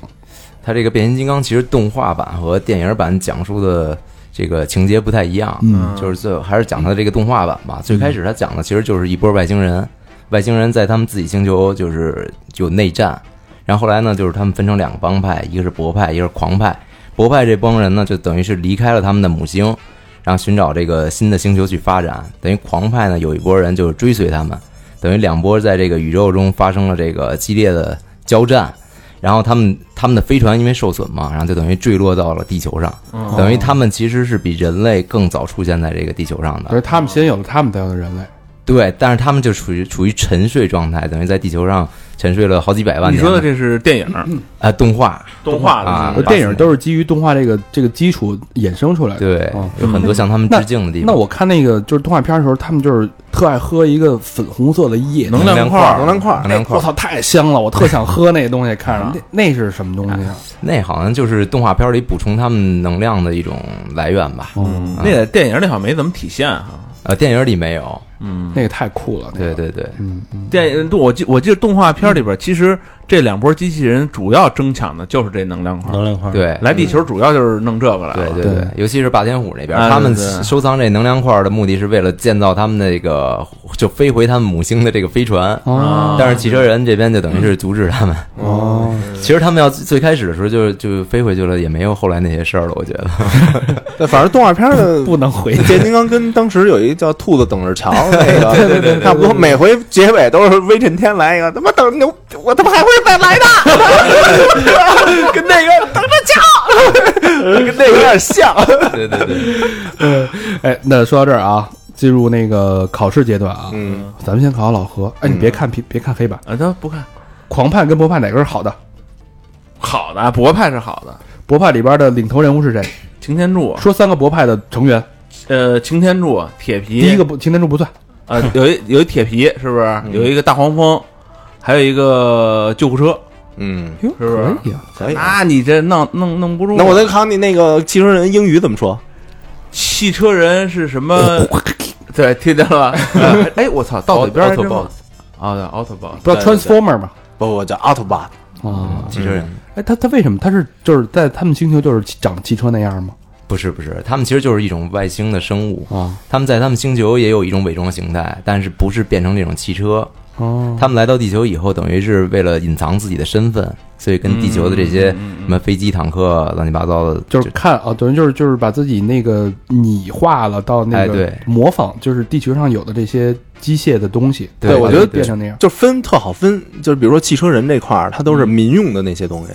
它这个变形金刚其实动画版和电影版讲述的这个情节不太一样。嗯就是最后还是讲它的这个动画版吧。最开始他讲的其实就是一波外星人，外星人在他们自己星球就是有内战，然后后来呢，就是他们分成两个帮派，一个是博派，一个是狂派。博派这帮人呢，就等于是离开了他们的母星，然后寻找这个新的星球去发展。等于狂派呢，有一波人就是追随他们，等于两波在这个宇宙中发生了这个激烈的交战。然后他们他们的飞船因为受损嘛，然后就等于坠落到了地球上，等于他们其实是比人类更早出现在这个地球上的。以他们先有了他们才有的人类。对，但是他们就处于处于沉睡状态，等于在地球上沉睡了好几百万年。你说的这是电影啊、动画，动画的啊电影都是基于动画这个这个基础衍生出来的。对，哦有很多向他们致敬的地方。那我看那个就是动画片的时候，他们就是特爱喝一个粉红色的液能量块能量块能量块我操，太香了！我特想喝那东西，看着那那是什么东西啊？那好像就是动画片里补充他们能量的一种来源吧。嗯，那在电影里好像没怎么体现哈。呃，电影里没有。嗯，那个太酷了。对，对对，电影我记我记得动画片里边其实这两波机器人主要争抢的就是这能量块。能量块，，对，来地球主要就是弄这个来了。对对对对，尤其是霸天虎那边，啊他们收藏这能量块的目的是为了建造他们那个就飞回他们母星的这个飞船。哦但是汽车人这边就等于是阻止他们。哦，其实他们要最开始的时候就就飞回去了，也没有后来那些事儿了。我觉得，对，反正动画片的 不能回变形金刚跟当时有一个叫兔子等着瞧那个，对对对，差不多，每回结尾都是威震天来一个，他妈等牛，我他妈还会再来的，跟那个等着瞧，跟那个有点像。对对对，哎，那说到这儿啊，进入那个考试阶段啊，嗯，咱们先考考老何。哎，你别看别别看黑板，啊，他不看狂派跟博派哪个是好的？好的，博派是好的。博派里边的领头人物是谁？擎天柱，说三个博派的成员，呃，擎天柱、铁皮，第一个不擎天柱不算，呃，有一有一铁皮，是不是？有一个大黄蜂，还有一个救护车，嗯，哟，是不是可以啊。可以。那你这弄弄弄不住啊。那我再考你那个汽车人英语怎么说？汽车人是什么？对，听见了吧？呃 哎，我操，到嘴边还真 Autobot 啊，对，Autobot，不 Transformer 吗？不，我叫 Autobot。啊，汽车人。哎，他他为什么他是就是在他们星球就是长汽车那样吗？不是不是，他们其实就是一种外星的生物，啊，他们在他们星球也有一种伪装形态，但是不是变成这种汽车。哦，他们来到地球以后，等于是为了隐藏自己的身份，所以跟地球的这些什么飞机、坦克、乱七八糟的，就是看啊，等于就是就是把自己那个拟化了到那个哎对。模仿，就是地球上有的这些机械的东西，对我觉得变成那样。就分特好分，就是比如说汽车人这块儿，它都是民用的那些东西，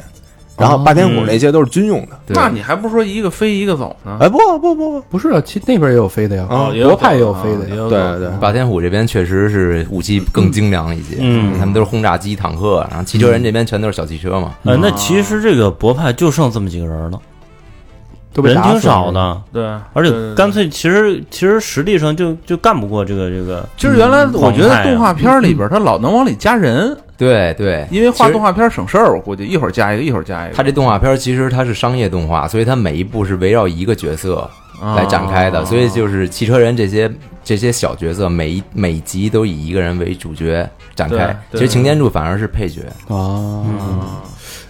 然后霸天虎那些都是军用的。对。那你还不是说一个飞一个走呢？哎，不不不不，不是啊，其实那边也有飞的呀，啊也有国派也有飞的也有对走对。霸天虎这边确实是武器更精良一些，嗯。他们都是轰炸机、坦克，然后汽车人这边全都是小汽车嘛。呃，那其实这个博派就剩这么几个人了，都被人挺死了。少。的，对，而且对干脆其实其实实力上就就干不过这个这个，就是原来我觉得动画片里边 他老能往里加人，对对，因为画动画片省事儿，我估计一会儿加一个，一会儿加一个。它这动画片其实它是商业动画，所以它每一部是围绕一个角色来展开的，啊所以就是汽车人这些这些小角色，每一每集都以一个人为主角展开。其实擎天柱反而是配角，啊。嗯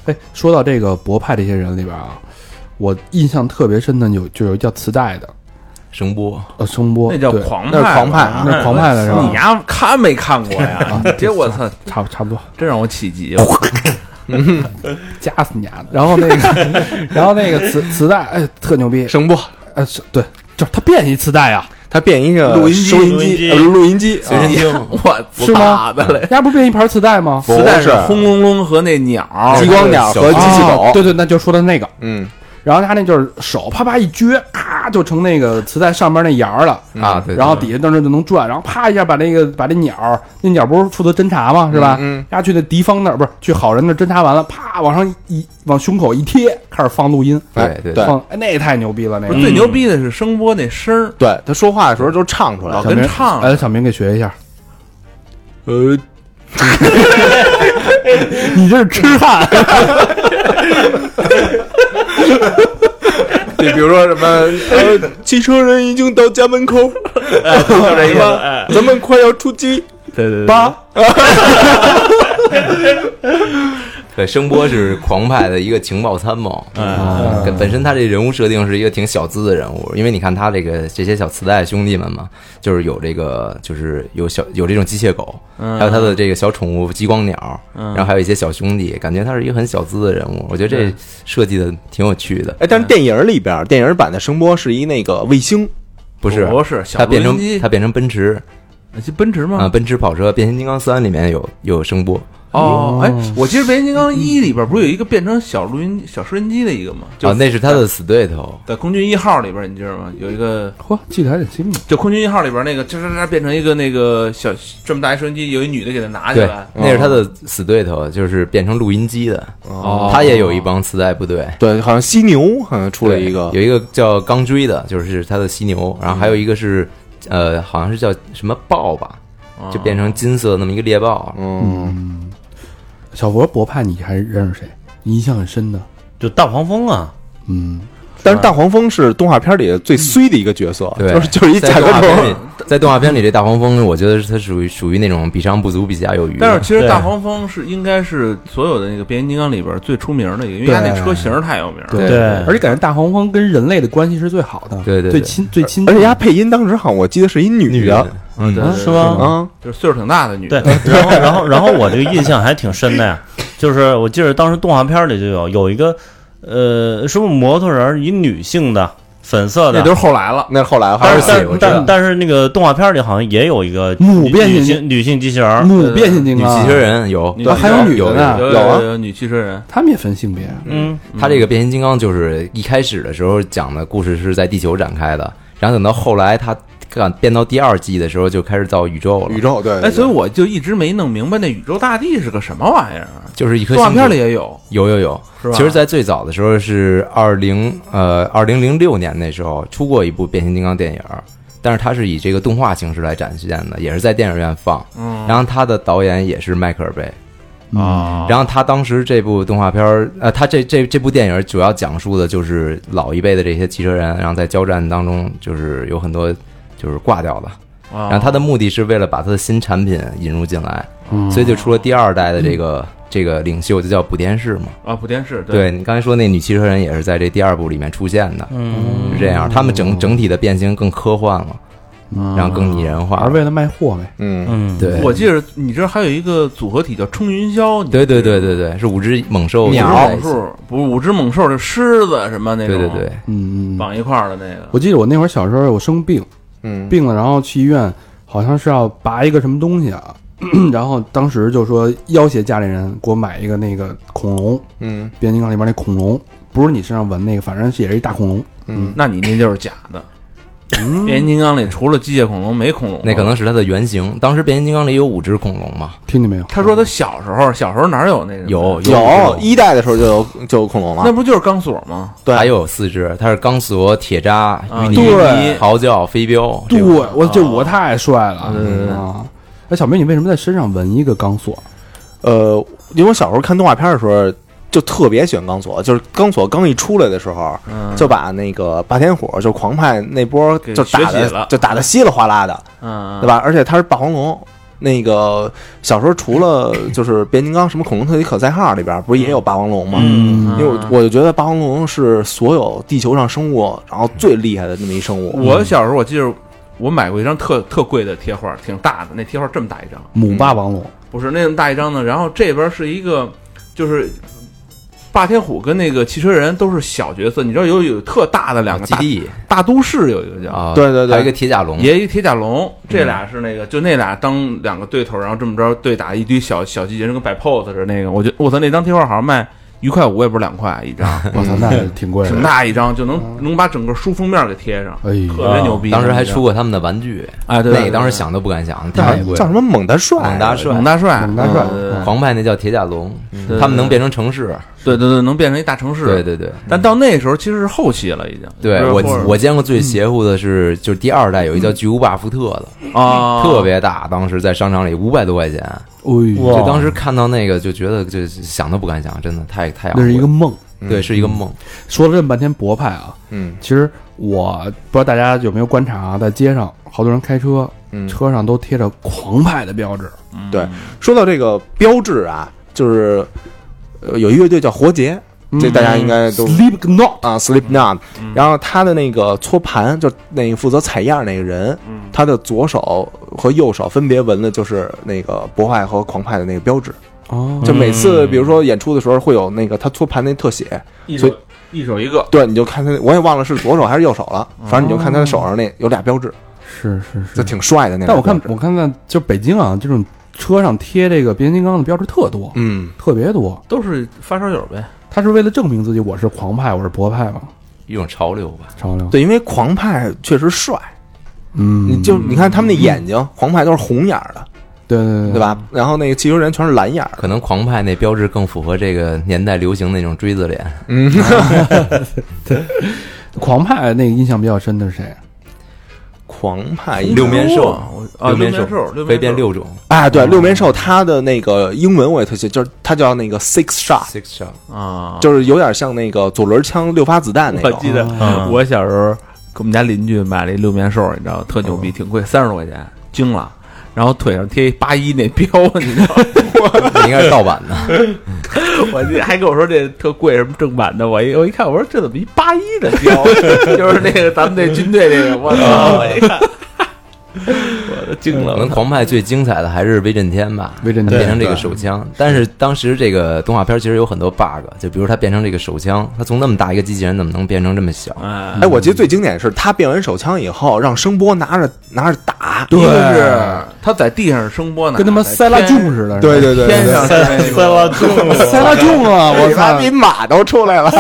哎，说到这个博派这些人里边啊，我印象特别深的有就有一叫磁带的，声波。呃，声波，那叫狂派那是狂派吧那是狂派的是吧你丫看没看过呀？结果操，差不差不多，真让我起急。夹死你丫的。然后那个，然后那个磁磁带，哎，特牛逼，声波，呃，是对，就是它变一磁带啊，它变一个录音机收音录音机录音机，随身听，我是吗的嘞！丫不是变一盘磁带吗？磁带是。轰隆隆和那鸟激光鸟和机器狗，哦对对，那就说的那个。嗯然后他那就是手啪啪一撅，咔就成那个磁带上面那沿儿了，啊，对，然后底下当时就能转，然后啪一下把那个把这鸟儿，那鸟不是负责侦查吗？是吧？嗯，他去那敌方那儿不是去好人那儿侦查完了，啪往上一往胸口一贴，开始放录音，对对对。放哎那也太牛逼了，那个。最牛逼的是声波那声儿，对他说话的时候就唱出来老了，跟唱。哎，小明给学一下，呃，你这是痴汉，对，比如说什么呃，汽车人已经到家门口，就这意思。哎咱们快要出击，对对对，八 对，声波是狂派的一个情报参谋。嗯跟本身他这人物设定是一个挺小资的人物，因为你看他这个这些小磁带兄弟们嘛，就是有这个就是有小有这种机械狗，嗯还有他的这个小宠物激光鸟，嗯然后还有一些小兄弟，感觉他是一个很小资的人物。我觉得这设计的挺有趣的。哎，但是电影里边电影版的声波是一那个卫星，不是，不是小它变成录音机它变成奔驰是奔驰啊、吗？奔驰跑车，变形金刚三里面有有声波，哦，哎，我记得变形金刚一里边不是有一个变成小录音小收音机的一个吗？就啊，那是他的死对头。在空军一号里边，你知道吗？有一个嚯，记得还挺清楚。就空军一号里边那个，吱吱吱变成一个那个小这么大一收音机，有一女的给他拿起对来，，那是他的死对头，就是变成录音机的。哦他也有一帮磁带部队，对，好像犀牛好像出了一个有一个叫钢锥的，就是他的犀牛，然后还有一个是，呃，好像是叫什么豹吧，就变成金色那么一个猎豹。嗯，小博博派，你还认识谁？你印象很深的？就大黄蜂啊，嗯，但是大黄蜂是动画片里最衰的一个角色，对。就是就是一在甲壳虫，在动画片里，这大黄蜂，我觉得它属于属于那种比上不足，比下有余。但是其实大黄蜂是应该是所有的那个变形金刚里边最出名的一个，因为它那车型太有名了。对。对。而且感觉大黄蜂跟人类的关系是最好的，对对对。最亲最亲，而且它配音当时好像我记得是一女的。嗯，对，是吗？啊，就是岁数挺大的女对的。，然后然后然后我这个印象还挺深的呀，就是我记得当时动画片里就有有一个呃，是不是摩托人一女性的粉色的。那都，是后来了。那是后来了但是但但但是那个动画片里好像也有一个母变形女性女性机器人。儿，母变形金女刚，汽车人有，还有女有的呢，有有啊有女汽车人，他们也分性别，嗯，他这个变形金刚就是一开始的时候讲的故事是在地球展开的，然后等到后来他干变到第二季的时候就开始造宇宙了，宇宙对，对哎，所以我就一直没弄明白那宇宙大帝是个什么玩意儿啊？就是一颗动画片里也有，有有有，是吧？其实，在最早的时候是二零呃二零零六年那时候出过一部变形金刚电影，但是它是以这个动画形式来展现的，也是在电影院放。嗯然后它的导演也是迈克尔贝，啊，然后他当时这部动画片儿，呃，他这这这部电影主要讲述的就是老一辈的这些汽车人，然后在交战当中就是有很多就是挂掉的，然然后他的目的是为了把他的新产品引入进来，嗯。所以就出了第二代的这个这个领袖，就叫补电视嘛。啊，补电视对。你刚才说那女汽车人也是在这第二部里面出现的，嗯，是这样。他们整整体的变形更科幻了，嗯。然后更拟人化。而。为了卖货呗，嗯。嗯，对，我记得你这还有一个组合体叫冲云霄，对对对对对，是五只猛兽五只组在一起。猛兽，不是五只猛兽，是狮子什么那种，对对对，嗯嗯。绑一块儿的那个。我记得我那会儿小时候我生病，嗯，病了，然后去医院，好像是要拔一个什么东西啊，然后当时就说要挟家里人给我买一个那个恐龙，嗯变形金刚里边那恐龙，不是你身上纹那个，反正也是一大恐龙。嗯，那你那就是假的。嗯，变形金刚里除了机械恐龙没恐龙，那可能是它的原型。当时变形金刚里有五只恐龙嘛，听见没有？他说他小时候，小时候哪有那个？有有一代的时候就有就有恐龙了，那不就是钢索吗？对还有四只，它是钢索、铁渣、啊淤泥、嚎叫、飞镖。对，我这我太帅了对对对啊！哎，小明，你为什么在身上纹一个钢索？呃，因为我小时候看动画片的时候，就特别喜欢钢索，就是钢索刚一出来的时候，嗯，就把那个霸天虎，就是狂派那波给就打的就打的稀里哗啦的，嗯，对？吧？而且它是霸王龙。那个小时候除了就是变形金刚什么恐龙特级可赛号里边不是也有霸王龙吗？嗯因为我我就觉得霸王龙是所有地球上生物然后最厉害的那么一生物。我小时候我记得我买过一张特特贵的贴画，挺大的，那贴画这么大一张，母霸王龙，不是那么大一张呢。然后这边是一个就是。霸天虎跟那个汽车人都是小角色，你知道有有特大的两个大基地大都市有一个叫，啊，对对对还有一个铁甲龙，也一铁甲龙，这俩是那个，就那俩当两个对头，然后这么着对打一堆小小机器人，跟摆 pose 似的。那个，我觉得我操，那张贴画好像卖一块五，也不是两块一张，我操，那挺贵的挺。大一张，就能能把整个书封面给贴上，哎特，别牛逼。当时还出过他们的玩具，哎，对，那当时想都不敢想，叫太贵。叫什么猛大帅？猛大帅猛大帅，猛大帅嗯狂派那叫铁甲龙，他们能变成城市。对对对，能变成一大城市。对对对，但到那时候其实是后期了，已经。对我我见过最邪乎的是，就是第二代有一叫巨无霸福特的，啊，特别大，当时在商场里五百多块钱，哎呦，哇就当时看到那个就觉得就想都不敢想，真的太太昂那是一个梦。对，是一个梦。说了这么半天博派啊，嗯。其实我不知道大家有没有观察啊，在街上好多人开车，嗯，车上都贴着狂派的标志。嗯。对说到这个标志啊，就是呃有一乐队叫活结，这大家应该都 Sleep Not，啊，Slipknot，嗯。然后他的那个搓盘，就那个负责采样那个人，嗯。他的左手和右手分别纹的就是那个博派和狂派的那个标志。哦，就每次比如说演出的时候会有那个他搓盘那特写，一所手一手一个，对，你就看他，我也忘了是左手还是右手了，反正你就看他的手上那有俩标志，是是是，就挺帅的那俩但我看我看在就北京啊，这种车上贴这个变形金刚的标志特多，嗯，特别多。都是发烧友呗。他是为了证明自己我是狂派，我是博派嘛？一种潮流吧，潮流，对，因为狂派确实帅，嗯，你就你看他们那眼睛，狂派都是红眼儿的，对对对对？吧？然后那个汽车人全是蓝眼儿的，可能狂派那标志更符合这个年代流行那种锥子脸。嗯，狂派那个印象比较深的是谁？狂派六面兽啊，六面兽，六飞变六种啊，对，六面兽它的那个英文我也特喜，就是它叫那个 six shot，，six shot，啊，就是有点像那个左轮枪六发子弹那种。我记得嗯。我小时候给我们家邻居买了一六面兽，你知道，特牛逼，挺贵，三十多块钱，惊了。然后腿上贴一八一那标，你知道吗？你 应该是盗版的。我这还跟我说这特贵，什么正版的？我一我一看，我说这怎么一八一的标？就是那个咱们那军队那个，我操！我一看，我都惊了。可能狂派最精彩的还是威震天吧，威震天变成这个手枪。但是当时这个动画片其实有很多 bug，就比如他变成这个手枪，他从那么大一个机器人怎么能变成这么小？哎，哎，我记得最经典的是他变完手枪以后，让声波拿着拿着打，一个是他在地上声波呢，跟他妈塞拉琼似的。对对对天上塞拉琼，塞拉琼啊！我操，比 马都出来了。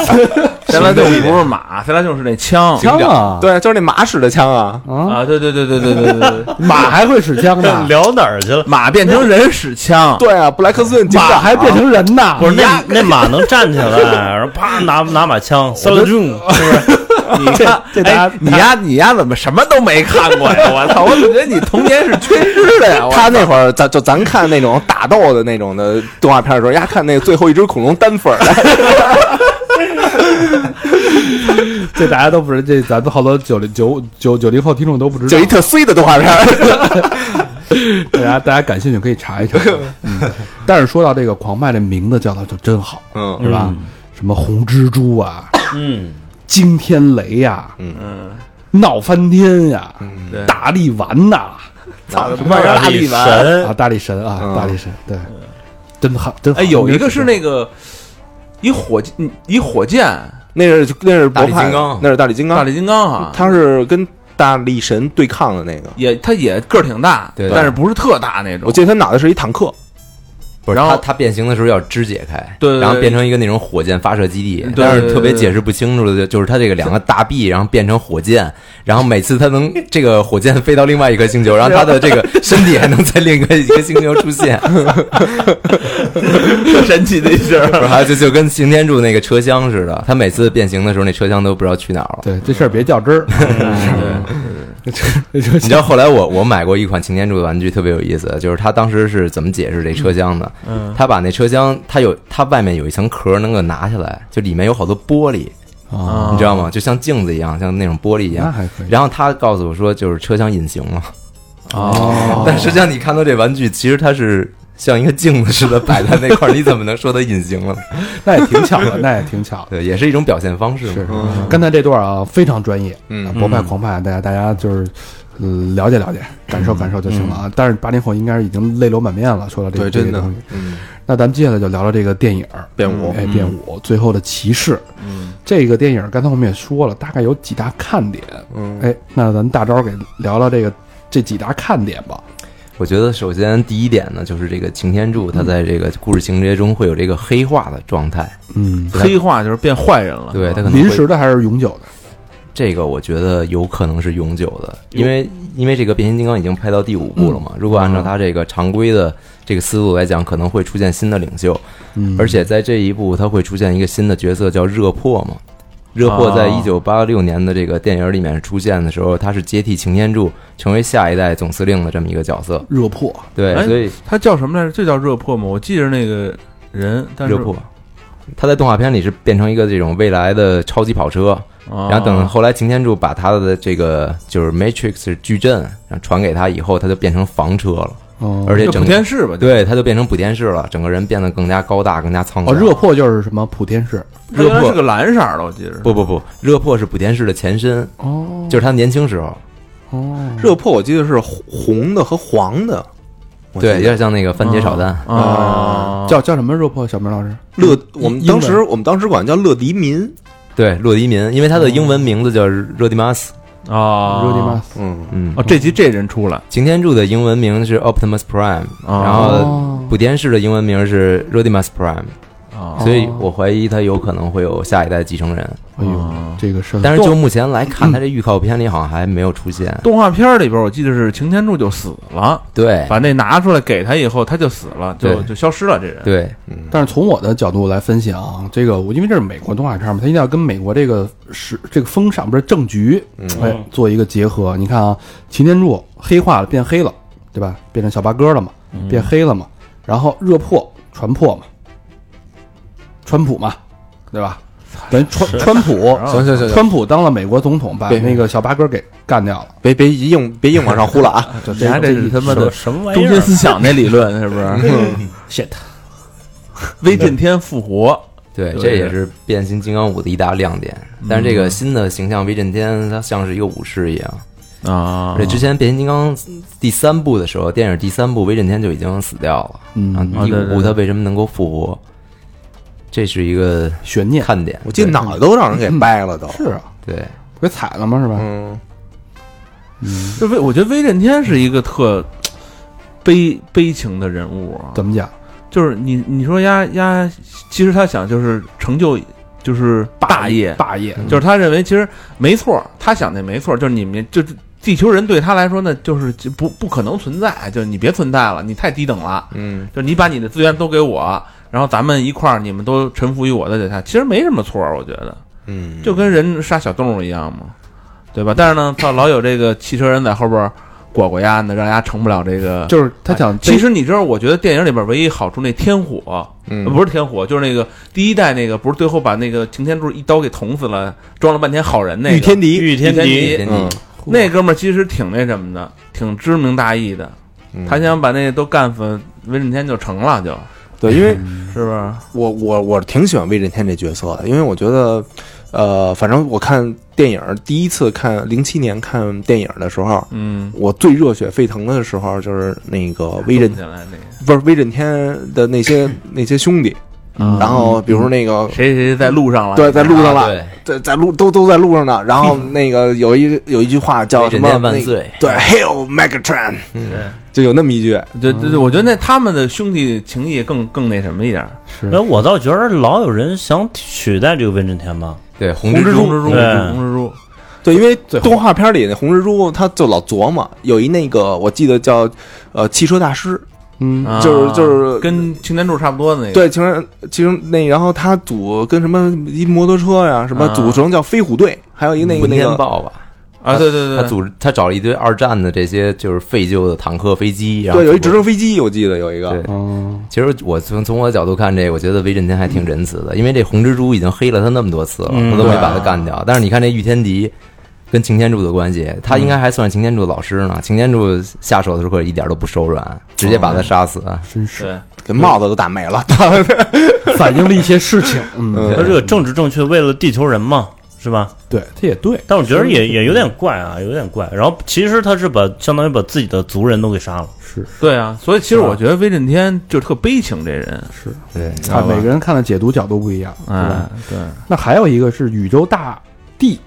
塞拉就不是马，塞拉就是那枪，枪啊，对，就是那马使的枪啊，啊，对对对对对对对，马还会使枪呢，聊哪儿去了？马变成人使枪，对啊，布莱克斯顿马还变成人呢，不是那那马能站起来，然后啪拿拿把枪，塞拉中，是不是？你这这，你丫你丫怎么什么都没看过呀？我操！我总觉得你童年是缺失的呀。他那会儿咱就咱看那种打斗的那种的动画片的时候，丫看那最后一只恐龙单粉儿。这大家都不是，这咱们好多九零九九九零后听众都不知道就一。特衰的动画片。大家大家感兴趣可以查一查。嗯，但是说到这个狂派这名字叫的就真好，嗯是吧？什么红蜘蛛啊，嗯，惊天雷呀，嗯，闹翻天呀，嗯大力丸呐，操什么大力丸？神啊，大力神啊，嗯大力神，对，真好，真好。哎，有一个是那个一火箭，一火箭，那是那是大力博派金刚那是大力金刚，大力金刚啊，他是跟大力神对抗的那个。也他也个儿挺大，对但是不是特大那种我。记得他脑袋是一坦克，不是然后它变形的时候要肢解开，对对对然后变成一个那种火箭发射基地。对但是特别解释不清楚的，就就是它这个两个大臂，然后变成火箭，然后每次它能这个火箭飞到另外一颗星球，然后它的这个 身体还能在另一个一个星球出现，特神奇的一事儿 还就就跟擎天柱那个车厢似的，它每次变形的时候，那车厢都不知道去哪儿了。对这事儿别较真儿。你知道后来我我买过一款擎天柱的玩具，特别有意思，就是他当时是怎么解释这车厢的？嗯，他把那车厢，它有它外面有一层壳能够拿下来，就里面有好多玻璃，啊，你知道吗？就像镜子一样，像那种玻璃一样。然后他告诉我说，就是车厢隐形了。哦，但实际上你看到这玩具，其实它是像一个镜子似的摆在那块儿，你怎么能说它隐形了？那也挺巧的，那也挺巧的。对，也是一种表现方式嘛。是嗯刚才这段啊，非常专业，嗯博派狂派，大家大家就是。嗯，了解了解，感受感受就行了啊。但是八零后应该是已经泪流满面了。说到这个对，真的这个东西，，嗯，那咱们接下来就聊聊这个电影儿变五哎，变五最后的骑士。嗯，这个电影刚才我们也说了，大概有几大看点。嗯，哎，那咱大招给聊聊这个这几大看点吧。我觉得首先第一点呢，就是这个擎天柱，他在这个故事情节中会有这个黑化的状态。嗯，黑化就是变坏人了，对他可能临时的还是永久的？这个我觉得有可能是永久的，因为因为这个变形金刚已经拍到第五部了嘛。如果按照他这个常规的这个思路来讲，可能会出现新的领袖，嗯，而且在这一部它会出现一个新的角色叫热破嘛。热破在哦一九八六年的这个电影里面出现的时候，他是接替擎天柱成为下一代总司令的这么一个角色。热破对，哎所以他叫什么来着？就叫热破吗？我记着那个人，但是热破，他在动画片里是变成一个这种未来的超级跑车，哦然后等后来擎天柱把他的这个就是 Matrix 矩阵然后传给他以后，他就变成房车了，哦，而且整补天士吧，对他就变成补天士了，整个人变得更加高大，更加苍哦，老。热破就是什么普天士。他原来是个蓝色的，我记得。不不不，热破是普天士的前身，哦，就是他年轻时候，哦，热破我记得是红的和黄的，对，有点像那个番茄炒蛋。啊，叫叫什么热破？小明老师？乐，我们当时我们当时管叫乐迪民，对，乐迪民，因为他的英文名字叫热迪马斯。啊，，Rudimas，嗯，嗯。哦，，这集这人出了，擎天柱的英文名是 Optimus Prime，啊然后哦补天士的英文名是 Rodimus Prime，啊，所以我怀疑他有可能会有下一代继承人。哎呦哦，这个是，但是就目前来看，他这预告片里好像还没有出现。动画片里边我记得是擎天柱就死了，对把那拿出来给他以后他就死了，就对就消失了这人。对，但是从我的角度来分析啊，这个我因为这是美国动画片嘛，它一定要跟美国这个时这个风尚不是政局，哎，做一个结合。你看啊，擎天柱黑化了，变黑了，对吧？变成小八哥了嘛，变黑了嘛。然后热破船破嘛，川普嘛，对吧？等于川川普，行行行行，川普当了美国总统，把别那个小八哥给干掉了。别别硬别硬往上呼了啊！就你还这是他妈的什么玩意儿中心？思想那理论是不是？shit，威震天复活，对，这也是变形金刚五的一大亮点。但是这个新的形象威震天，他像是一个武士一样。啊这，之前变形金刚第三部的时候，电影第三部威震天就已经死掉了。嗯然后第五部他为什么能够复活？这是一个悬念看点。我记脑袋都让人给掰了都。是啊，对，不给踩了吗？是吧？嗯，就威，我觉得威震天是一个特悲悲情的人物啊。怎么讲？就是你你说丫丫，其实他想就是成就就是大业，霸业，就是他认为其实没错，他想的没错，就是你们就是地球人对他来说呢，就是不不可能存在，就是你别存在了，你太低等了，嗯，就是你把你的资源都给我，然后咱们一块儿，你们都臣服于我的脚下，其实没什么错，我觉得。嗯，就跟人杀小动物一样嘛，对吧？但是呢，他老有这个汽车人在后边裹裹鸭呢，让鸭成不了这个。就是他想，其实你知道，我觉得电影里边唯一好处，那天火，不是天火，就是那个第一代那个，不是最后把那个擎天柱一刀给捅死了，装了半天好人那个御天敌，御天天敌，嗯，那哥们儿其实挺那什么的，挺知名大义的。嗯。他想把那个都干死，威震天就成了，就对，因为是不是？我我我挺喜欢威震天这角色的，因为我觉得，呃，反正我看电影第一次看零七年看电影的时候，嗯，我最热血沸腾的时候就是那个威震动起来那个。不是威震天的那些那些兄弟，嗯。然后比如说那个谁谁在路上了？对在路上了，对，在在路都都在路上呢，然后那个有一 有一句话叫什么？万岁！对，Hail Megatron，嗯。就有那么一句，对对对，我觉得那他们的兄弟情谊更更那什么一点儿。哎，我倒觉得老有人想取代这个威震天吧。对，红红蜘蛛，蜘蛛，蜘蛛，对。红蜘蛛，对，因为动画片里那红蜘蛛，他就老琢磨，有一那个我记得叫呃汽车大师，嗯，啊就是就是跟擎天柱差不多的那个。对，其实其实那然后他组跟什么一摩托车呀，什么啊组成叫飞虎队，还有一个那个文那个天豹吧，啊，对对对，他组织他找了一堆二战的这些就是废旧的坦克、飞机，然后对，有一直升飞机，我记得有一个对，哦，其实我从从我的角度看这个，我觉得威震天还挺仁慈的，因为这红蜘蛛已经黑了他那么多次了，嗯他都没把他干掉。但是你看这御天敌跟擎天柱的关系，他应该还算擎天柱的老师呢。擎天柱下手的时候可一点都不手软，直接把他杀死。真是对，给帽子都打没了。反映了一些事情。嗯，嗯他这个政治正确，为了地球人嘛，是吧？对，他也对。但我觉得也也有点怪啊，有点怪。然后其实他是把相当于把自己的族人都给杀了。是对啊，所以其实我觉得威震天就特悲情，这人，是，对，啊，每个人看的解读角度不一样，是哎？，对，那还有一个是宇宙大帝，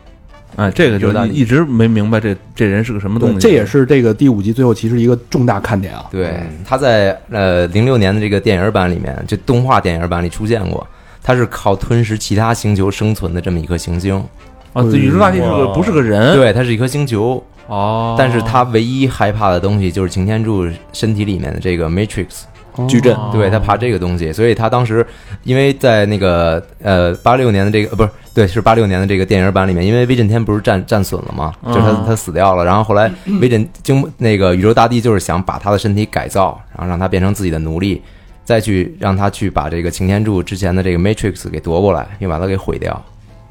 哎，这个就是一直没明白这这人是个什么东，西，这也是这个第五集最后其实一个重大看点啊。对，他在呃零六年的这个电影版里面，这动画电影版里出现过。他是靠吞食其他星球生存的这么一颗行星，啊，这宇宙大帝是个不是个人，对，它是一颗星球，哦，但是他唯一害怕的东西就是擎天柱身体里面的这个 Matrix，矩阵哦对他怕这个东西，所以他当时因为在那个呃八六年的这个呃不是对是八六年的这个电影版里面，因为威震天不是战战损了嘛，就是他嗯他死掉了，然后后来 威震经那个宇宙大帝就是想把他的身体改造，然后让他变成自己的奴隶，再去让他去把这个擎天柱之前的这个 Matrix 给夺过来，又把它给毁掉。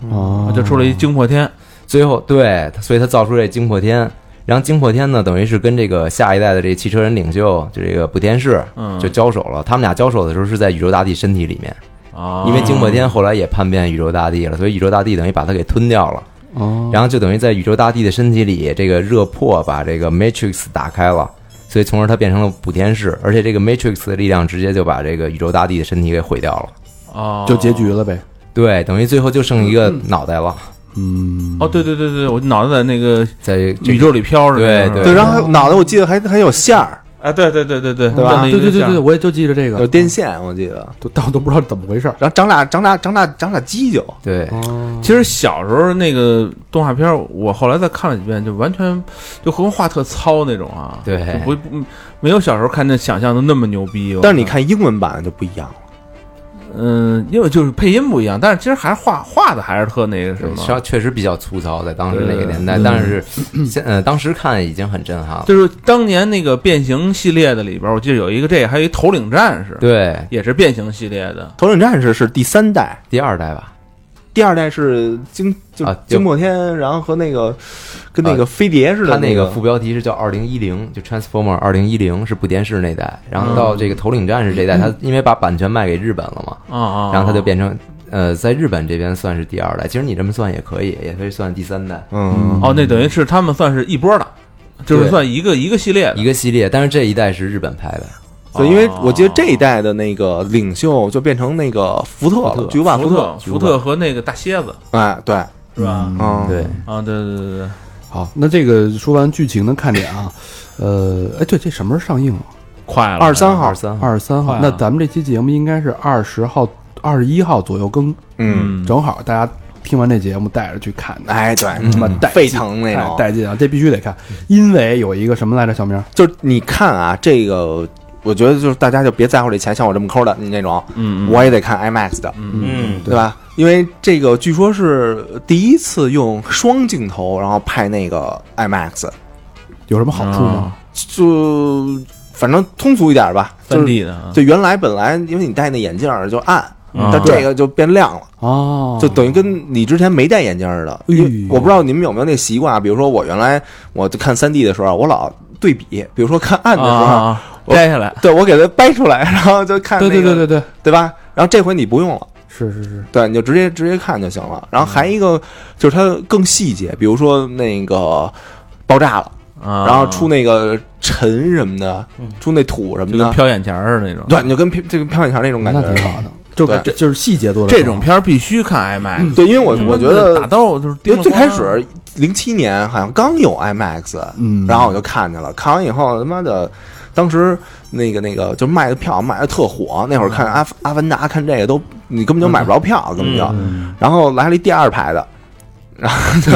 哦就出了一惊破天，最后对，所以他造出这惊破天。然后惊破天呢，等于是跟这个下一代的这汽车人领袖，就这个补天士，嗯，就交手了。他们俩交手的时候是在宇宙大帝身体里面，啊，因为惊破天后来也叛变宇宙大帝了，所以宇宙大帝等于把他给吞掉了。哦，然后就等于在宇宙大帝的身体里，这个热破把这个 Matrix 打开了，所以从而他变成了补天士，而且这个 Matrix 的力量直接就把这个宇宙大帝的身体给毁掉了。哦，就结局了呗。对，等于最后就剩一个脑袋了，嗯，哦，对对对对，我脑袋在那个在宇宙里飘着，对对。对，然后脑袋我记得还还有线儿，啊，对对对对对，对吧？对对对对，我也就记着这个。有电线，我记得。都但我都不知道怎么回事儿。然后长俩长俩长俩长俩犄角，对。哦，其实小时候那个动画片儿，我后来再看了几遍，就完全就和画特糙那种啊，对。就不不没有小时候看那想象的那么牛逼。但是你，看英文版就不一样了。嗯，因为就是配音不一样，但是其实还是画画的还是特那个什，么，稍确实比较粗糙，在当时那个年代，对但是现呃当时看已经很震撼了。就是当年那个变形系列的里边，我记得有一个这个，还有一头领战士，，对，也是变形系列的。头领战士是第三代，第二代吧，第二代是惊就惊破天，然后和那个跟那个飞碟似的，它那个个。副标题是叫二零一零，就 Transformer 二零一零是不电视那代，然后到这个头领战士这代，它因为把版权卖给日本了嘛，啊啊，然后它就变成呃，在日本这边算是第二代，其实你这么算也可以，也可以算第三代，嗯。哦，那等于是他们算是一波的，就是算一个一个系列的。一个系列，但是这一代是日本拍的，对，因为我记得这一代的那个领袖就变成那个福特了，巨无霸福特，福特和那个大蝎子哎，对，是吧？嗯，对，啊，对对对对，好，那这个说完剧情的看点啊，呃，哎，对，这什么时候上映啊？快了，二十三号二，三号，二十三号那咱们这期节目应该是二十号、二十一号左右更，嗯，正好大家听完这节目带着去看，哎，对，他妈带沸腾那种，带劲啊！这必须得看，因为有一个什么来着，小明儿？就是你看啊，这个我觉得就是大家就别在乎这钱，像我这么抠的你那种，嗯，我也得看 IMAX 的，嗯，对吧？因为这个据说是第一次用双镜头，然后拍那个 IMAX，有什么好处吗？就反正通俗一点吧，就三是 D 的啊，就原来本来因为你戴那眼镜儿就暗，嗯但这个就变亮了。哦，就等于跟你之前没戴眼镜儿似的。我不知道你们有没有那习惯啊，比如说我原来我就看三 D 的时候，我老对比，比如说看暗的时候，啊，摘下来，对我给它掰出来，然后就看、那对个，对对对对，对。吧？然后这回你不用了。是是是，对，你就直接直接看就行了。然后还一个就是它更细节，比如说那个爆炸了，啊，然后出那个尘什么的，出那土什么的，就跟飘眼前儿似的那种，对，你就跟飘这个飘眼前那种感那觉，挺好的，就对。这就是细节做的这种片儿必须看 IMAX，对，因为我我觉得打斗就是因为最开始零七年好像刚有 IMAX，嗯。然后我就看见了，看完以后他妈的，当时那个那个就卖的票卖的特火，那会儿看阿阿凡达看这个都你根本就买不着票，根本就，然后来了一第二排的。然后就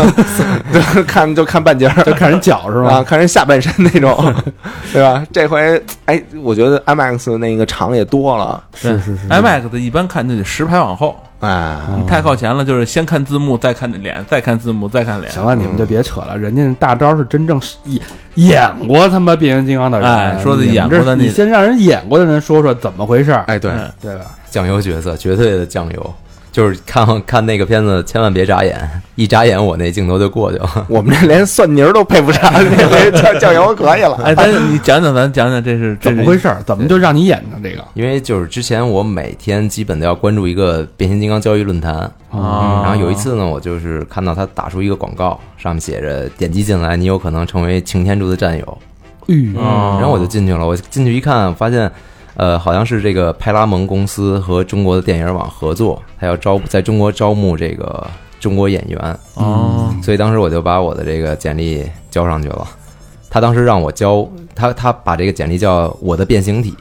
就看就看半截儿，就看人脚是啊，吧？看人下半身那种，对吧？这回哎，我觉得 IMAX 那个场也多了，是是是。IMAX 的一般看就得十排往后，哎，你太靠前了，就是先看字幕，再看脸，再看字幕，再看脸。行了，你们就别扯了，人家大招是真正是演演过他妈变形金刚的人，哎说的演过的那你先让人演过的人说说怎么回事儿，哎，对，嗯对吧？酱油角色，绝对的酱油。就是看看那个片子，千万别眨眼，一眨眼我那镜头就过去了。我们这连蒜泥儿都配不上，那回酱酱油可以了。哎，咱你讲讲，咱讲讲这是怎么回事儿？怎么就让你演的这个？因为就是之前我每天基本都要关注一个变形金刚交易论坛，啊？然后有一次呢，我就是看到他打出一个广告，上面写着点击进来，你有可能成为擎天柱的战友。嗯啊，然后我就进去了，我进去一看，发现，呃，好像是这个派拉蒙公司和中国的电影网合作，他要招在中国招募这个中国演员，哦，所以当时我就把我的这个简历交上去了。他当时让我交，他他把这个简历叫我的变形体。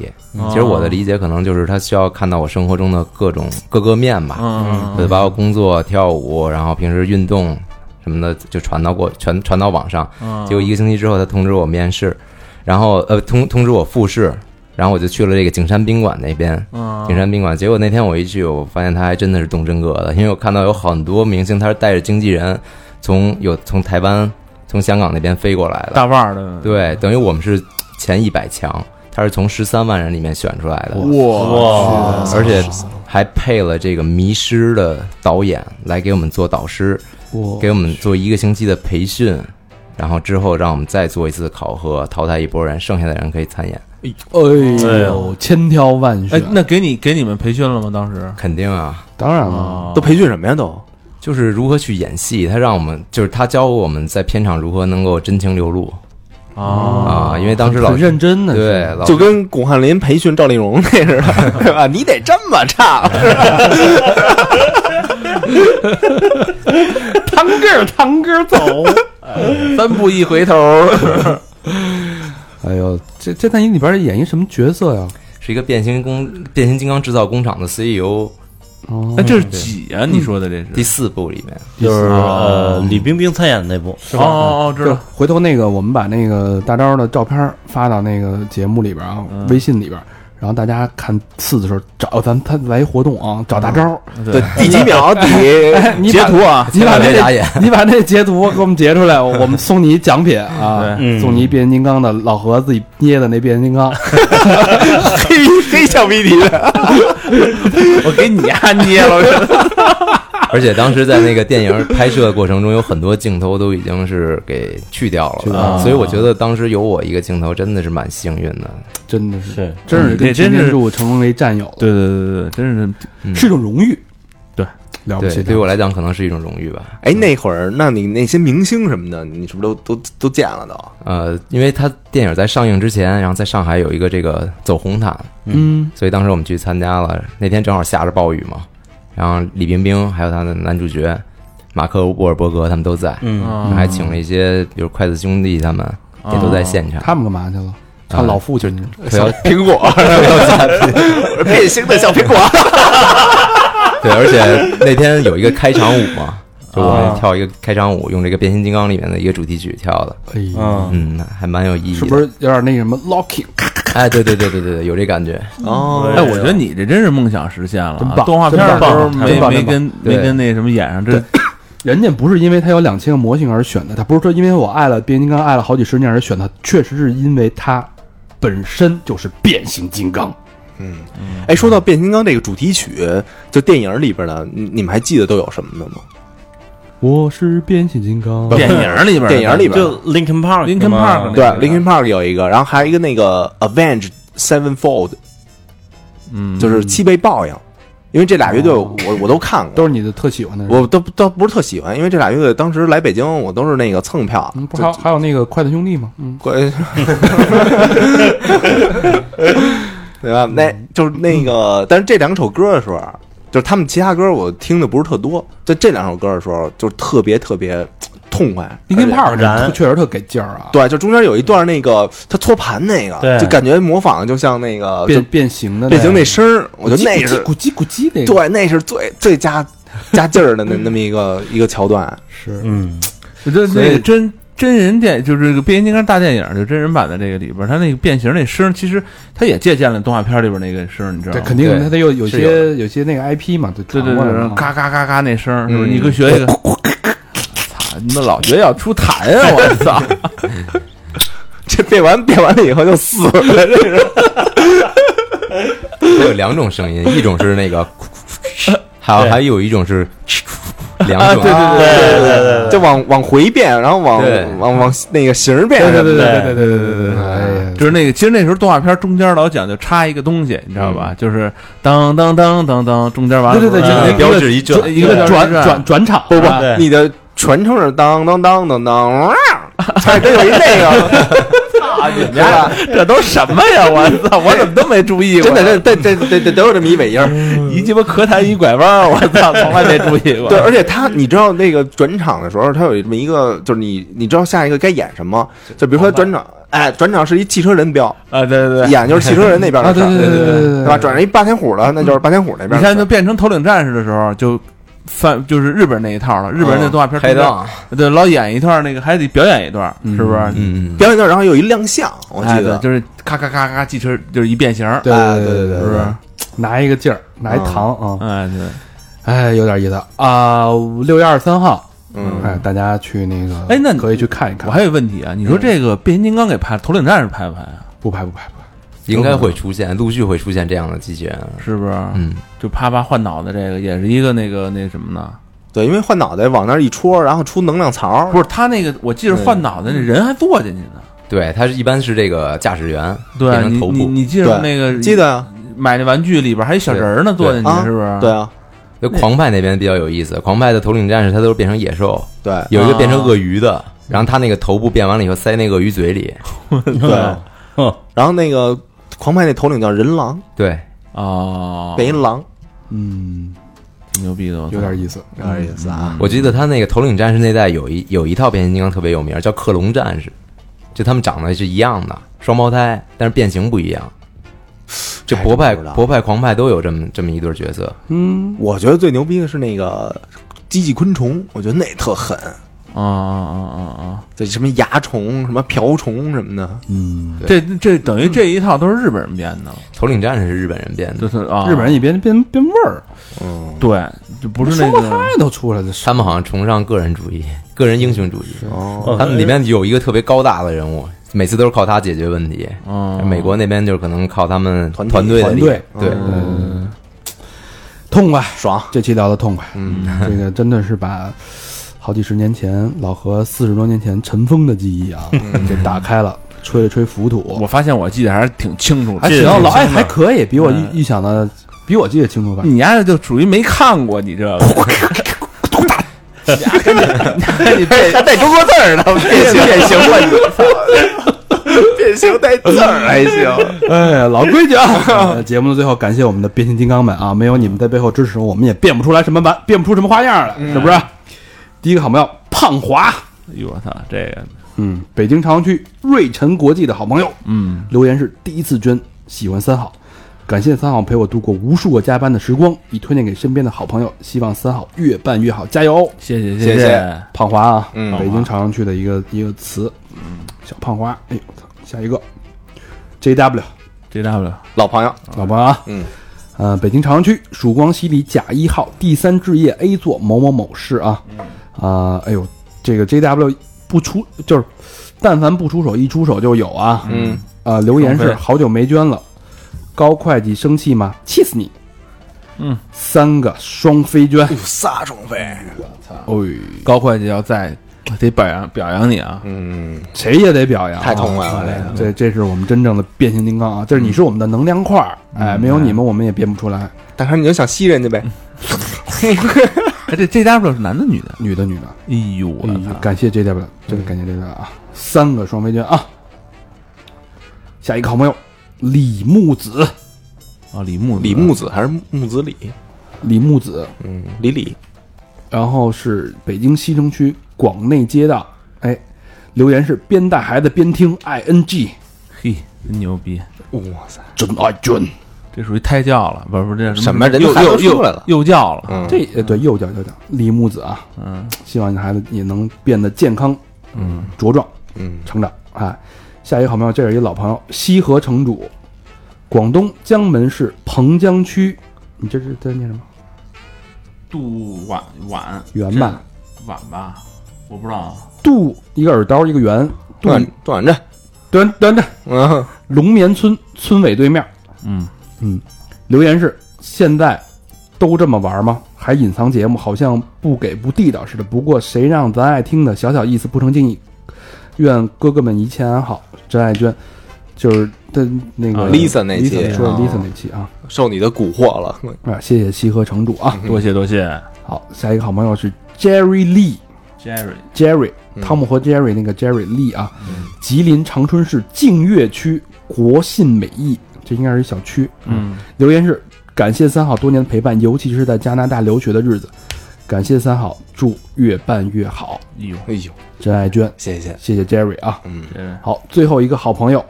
其实我的理解可能就是他需要看到我生活中的各种各个面吧，嗯我就把我工作、跳舞，然后平时运动什么的就传到过传传到网上。嗯，结果一个星期之后，他通知我面试，然后呃通通知我复试，然后我就去了这个景山宾馆那边。嗯景山宾馆，结果那天我一去，我发现他还真的是动真格的，因为我看到有很多明星，他是带着经纪人从有从台湾、从香港那边飞过来的。大腕儿的，对，等于我们是前一百强，他是从十三万人里面选出来的，哇，而且还配了这个《迷失》的导演来给我们做导师，我给我们做一个星期的培训，然后之后让我们再做一次考核，淘汰一波人，剩下的人可以参演。哎哎呦，千挑万选，，哎那给你给你们培训了吗？当时？肯定啊，当然了，啊都培训什么呀？都？就是如何去演戏，他让我们就是他教我们在片场如何能够真情流露。啊啊，因为当时老很认真的，对老就跟巩汉林培训赵丽蓉那似的，对吧？你得这么唱，堂哥堂哥走。三步一回头，哎呦，这这在你里边演一什么角色呀？是一个变形工变形金刚制造工厂的 CEO，哦那，这是几啊？你说的这是第？四部里面就是哦呃李冰冰参演的那部，哦哦，知就道。回头那个我们把那个大招的照片发到那个节目里边啊，嗯微信里边，然后大家看四的时候找咱他来一活动啊，找大招，对，第几秒 底截你把图啊，你把那别眨眼。你把那截图给我们截出来，我们送你一奖品啊，嗯。送你一变形金刚的老何自己捏的那变形金刚，黑黑橡皮泥的，我给你按捏了，而且当时在那个电影拍摄过程中，有很多镜头都已经是给去掉了，啊所以我觉得当时有我一个镜头真的是蛮幸运的。真的是，是真是跟这真是擎天柱成为战友，对对对对对，真是嗯是一种荣誉。对，对，了不起。对于我来讲可能是一种荣誉吧。哎，那会儿，那你那些明星什么的，你是不是都都都见了都？呃，因为他电影在上映之前，然后在上海有一个这个走红毯，嗯，所以当时我们去参加了。那天正好下着暴雨嘛，然后李冰冰还有他的男主角马克·沃尔伯格他们都在，嗯，啊还请了一些比如筷子兄弟他们也都在现场。他们干嘛去了？看老父亲小。苹果，变形的小苹果。对，而且那天有一个开场舞嘛，就我们跳一个开场舞，用这个变形金刚里面的一个主题曲跳的，嗯，还蛮有意义。是不是有点那什么 locking？哎，对对对对对对，有这感觉。哦哎，我觉得你这真是梦想实现了动画片的时候没没跟没跟那什么演上，这 人家不是因为他有两千个模型而选的，他不是说因为我爱了变形金刚爱了好几十年而选的，确实是因为他本身就是变形金刚。嗯哎，说到变形金刚这个主题曲，就电影里边的，你你们还记得都有什么的吗？我是变形金刚，电影里边电影里边就 Linkin Park Linkin Park 对，Linkin Park 有一个，然后还有一个那个 Avenge Sevenfold，嗯，就是七倍报应。因为这俩乐队我我都看过，都是你的特喜欢的。我都都不是特喜欢，因为这俩乐队当时来北京，我都是那个蹭票，嗯，不是还有还有那个筷子兄弟吗？嗯，关，对吧？那就是那个，但是这两首歌的时候啊，就是他们其他歌我听的不是特多，在这两首歌的时候，就是特别特别痛快。林肯而且 Park 燃确实特给劲儿啊，对，就中间有一段那个他搓盘那个，对就感觉模仿的就像那个变变形的变形那那声儿，我觉得那是咕叽咕叽那个，对，那是最最加加劲儿的那那么一个一个桥段。是嗯，我觉得那个真真人电就是这个变形金刚大电影，就真人版的这个里边，它那个变形那声，其实它也借鉴了动画片里边那个声，你知道吗？对肯定他得有有些有些那个 IP 嘛，对对对对，然后传过来的嘛嘎嘎嘎嘎那声儿，是不是？嗯你可学一个。操，你们老觉得要出痰啊！我操！这变完变完了以后就死了，这是。它有两种声音，一种是那个，还有还有一种是 两种。对对对对对对，就往往回变，然后往往往那个形变对对。对对对对。对对，哎呀，就是那个，其实那时候动画片中间老讲究插一个东西，你知道吧？就是当当当当当，中间完了，对对对呃对一个标志一转一个转转转转场不不你的全称是当当当当当，哇还真有一那个，啊，你们家 这都什么呀？我操！我怎么都没注意过？真的这这这这这都有这么一尾音儿。一鸡巴咳痰一拐弯，我操，从来没注意过。对，而且他，你知道那个转场的时候，他有这么一个，就是你你知道下一个该演什么？就比如说转场，哎，转场是一汽车人标，啊，对对对，演就是汽车人那边啊，的事儿，对对对对对对吧？转成一霸天虎了，那就是霸天虎那边。你看，就变成头领战士的时候，就翻就是日本那一套了。日本人那动画片拍档，对，老演一段那个，还得表演一段，是不是？嗯，表演一段，然后有一亮相，我记得，就是咔咔咔咔，汽车就是一变形，对哎对对对对是不是？拿一个劲儿，拿一糖啊，哎，对。哎，有点意思啊。六月二十三号，嗯，哎，大家去那个，哎那你可以去看一看。我还有问题啊，你说这个变形金刚给拍，头领战士拍不拍啊？不拍不拍不拍，应该会出现，陆续会出现这样的机器人。是不是？嗯，就啪啪换脑袋，这个也是一个那个那什么呢？对，因为换脑袋往那儿一戳，然后出能量槽，不是他那个，我记得换脑袋那人还坐进去呢。对，他是一般是这个驾驶员对你变成头部，你你记得那个记得啊，买那玩具里边还有小人儿呢，坐进去啊是不是？对啊，那狂派那边比较有意思，狂派的头领战士他都是变成野兽，对有一个变成鳄鱼的，然后他那个头部变完了以后塞那鳄鱼嘴里，对。然后那个狂派那头领叫人狼，对，哦，变一狼，嗯，挺牛逼的，有点意思，有点意思啊。我记得他那个头领战士那代有一有一套变形金刚特别有名，叫克隆战士，就他们长得是一样的双胞胎，但是变形不一样。这博派博派狂派都有这么这么一对角色，嗯，我觉得最牛逼的是那个机器昆虫，我觉得那特狠，啊啊啊啊。啊！这什么蚜虫、什么瓢虫什么的，嗯，这这等于这一套都是日本人编的，头领战士是日本人编的，就是啊，日本人一边编编味儿，嗯，对，就不是那个都出来了，他们好像崇尚个人主义、个人英雄主义。哦，他们里面有一个特别高大的人物，每次都是靠他解决问题。嗯，美国那边就是可能靠他们团体团队的力团队。对，嗯，痛快，爽，这期聊的痛快，嗯，这个真的是把好几十年前老何四十多年前尘封的记忆啊，给打开了，吹了吹浮土。我发现我记得还是挺清楚的。还行，这老哎还可以，比我嗯预预想的，比我记得清楚吧？你丫就属于没看过你这个，你变还带中国字儿呢，变形变形了，你变形带字儿还行，哎，老规矩啊！呃节目的最后，感谢我们的变形金刚们啊，没有你们在背后支持，我们也变不出来什么玩，变不出什么花样来，是不是？第一个好朋友胖华，哎呦我操，这个。嗯，北京朝阳区瑞辰国际的好朋友，嗯，留言是第一次捐，喜欢三好，感谢三好陪我度过无数个加班的时光，已推荐给身边的好朋友，希望三好越办越好，加油！谢谢谢谢。谢，胖华啊，嗯。北京朝阳区的一个一个词，嗯小胖花，哎呦我操，下一个，JW。J W 老朋友，老朋友啊，嗯，呃，北京朝阳区曙光西里甲一号第三置业 A 座某某某市啊，啊、哎呦，这个 JW 不出就是，但凡不出手，一出手就有啊，嗯，啊，留言是好久没捐了，高会计生气吗？气死你！嗯，三个双飞捐，仨双飞，哎，高会计要在得表扬表扬你啊，嗯，谁也得表扬啊，太痛快了哎这这这是我们真正的变形金刚啊，就是你是我们的能量块儿，哎，没有你们我们也变不出来，大哥你就想吸人家呗，哎这 J W 是男的女的？女的女的。哎呦我感谢 JW，真的感谢 JW 啊！三个双飞娟啊！下一个好朋友李木子，啊李木李木子还是木子李？李木子，嗯，李李，然后是北京西城区广内街道，哎，留言是边带孩子边听 ing，嘿真牛逼，哇塞，真爱捐，这属于胎教了，不是不是这什么人孩子幼幼幼都出来了幼教了，嗯，这呃对幼教幼教，李木子啊，嗯希望你孩子也能变得健康嗯茁壮。嗯，成长。哎，下一个好朋友，这是一个老朋友，西河城主，广东江门市彭江区，你这是在念什么？杜婉婉圆吧，婉吧，我不知道，杜一个耳刀一个圆，杜段段着，端端着嗯，龙眠村村委对面。嗯嗯，留言是现在都这么玩吗？还隐藏节目，好像不给不地道似的。不过谁让咱爱听的，小小意思不成敬意。愿哥哥们一切安好，真爱娟，就是的那个啊 Lisa 那期 Lisa 说 Lisa 那期啊受你的蛊惑了，啊！谢谢西河城主啊！多谢多谢好，下一个好朋友是 Jerry Lee。Jerry，Jerry，嗯汤姆和 Jerry 那个 Jerry Lee 啊，吉林长春市净月区国信美艺，这应该是一小区。嗯留言是感谢三好多年的陪伴，尤其是在加拿大留学的日子，感谢三好，祝越办越好。哎呦哎呦，真爱娟，谢谢，谢谢 Jerry 啊。嗯，这好，最后一个好朋友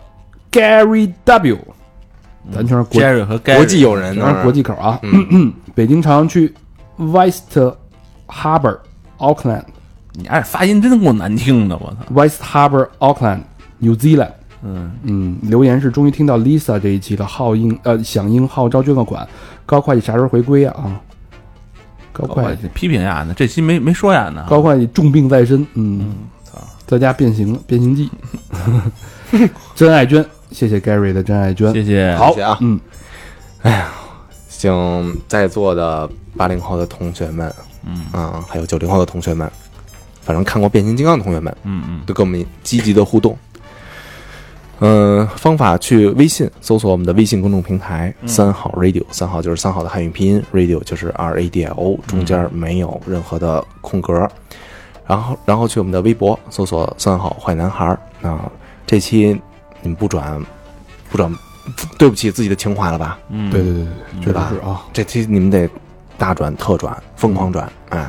Gary W，咱全是国 Jerry 和国际友人全是，国际口啊。嗯 北京朝阳区 West Harbor Auckland。你哎发音真够难听的，我操，West Harbour Auckland New Zealand。嗯嗯，留言是终于听到 Lisa 这一期了，号应呃响应号召捐个款，高会计啥时候回归呀？啊，高会计，批评呀呢，这期没没说呀呢，高会计重病在身，嗯，在家变形了，变形记，真爱娟，谢谢 Gary 的真爱娟，谢谢，好。谢谢啊，嗯，请在座的八零后的同学们，嗯。啊，还有九零后的同学们，反正看过变形金刚的同学们，嗯嗯。都跟我们积极的互动。嗯、方法去微信搜索我们的微信公众平台“三好 radio”，三好就是三好的汉语拼音，radio 就是 R A D I O，中间没有任何的空格。然后，然后去我们的微博搜索“三好坏男孩儿”。啊，这期你们不转，不转，对不起自己的情怀了吧？嗯，对对对对对吧？是啊，这期你们得大转特转，疯狂转，哎，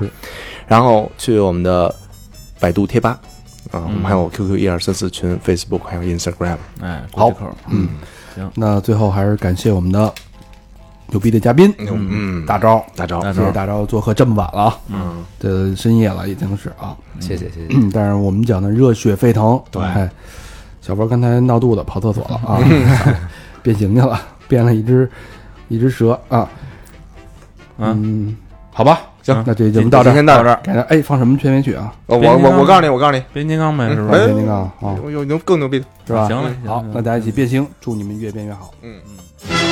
然后去我们的百度贴吧啊，我们嗯。还有 QQ 一二三四群、Facebook 还有 Instagram，哎，好嗯，行。那最后还是感谢我们的牛逼的嘉宾。嗯，大招，大招，谢谢大招做客这么晚了。啊，嗯，这深夜了已经是啊，谢谢谢谢。嗯，但是我们讲的热血沸腾，对。哎，小波刚才闹肚子跑厕所了啊，变形去了，变了一只一只蛇啊，嗯，好吧，行那这节目到这儿，先到这儿。改成哎放什么片尾曲啊？我我我告诉你，我告诉你，变形金刚呗，是吧哎？变形金刚啊，有有牛更牛逼的，是吧？行了，好，那大家一起变形，祝你们越变越好。嗯。嗯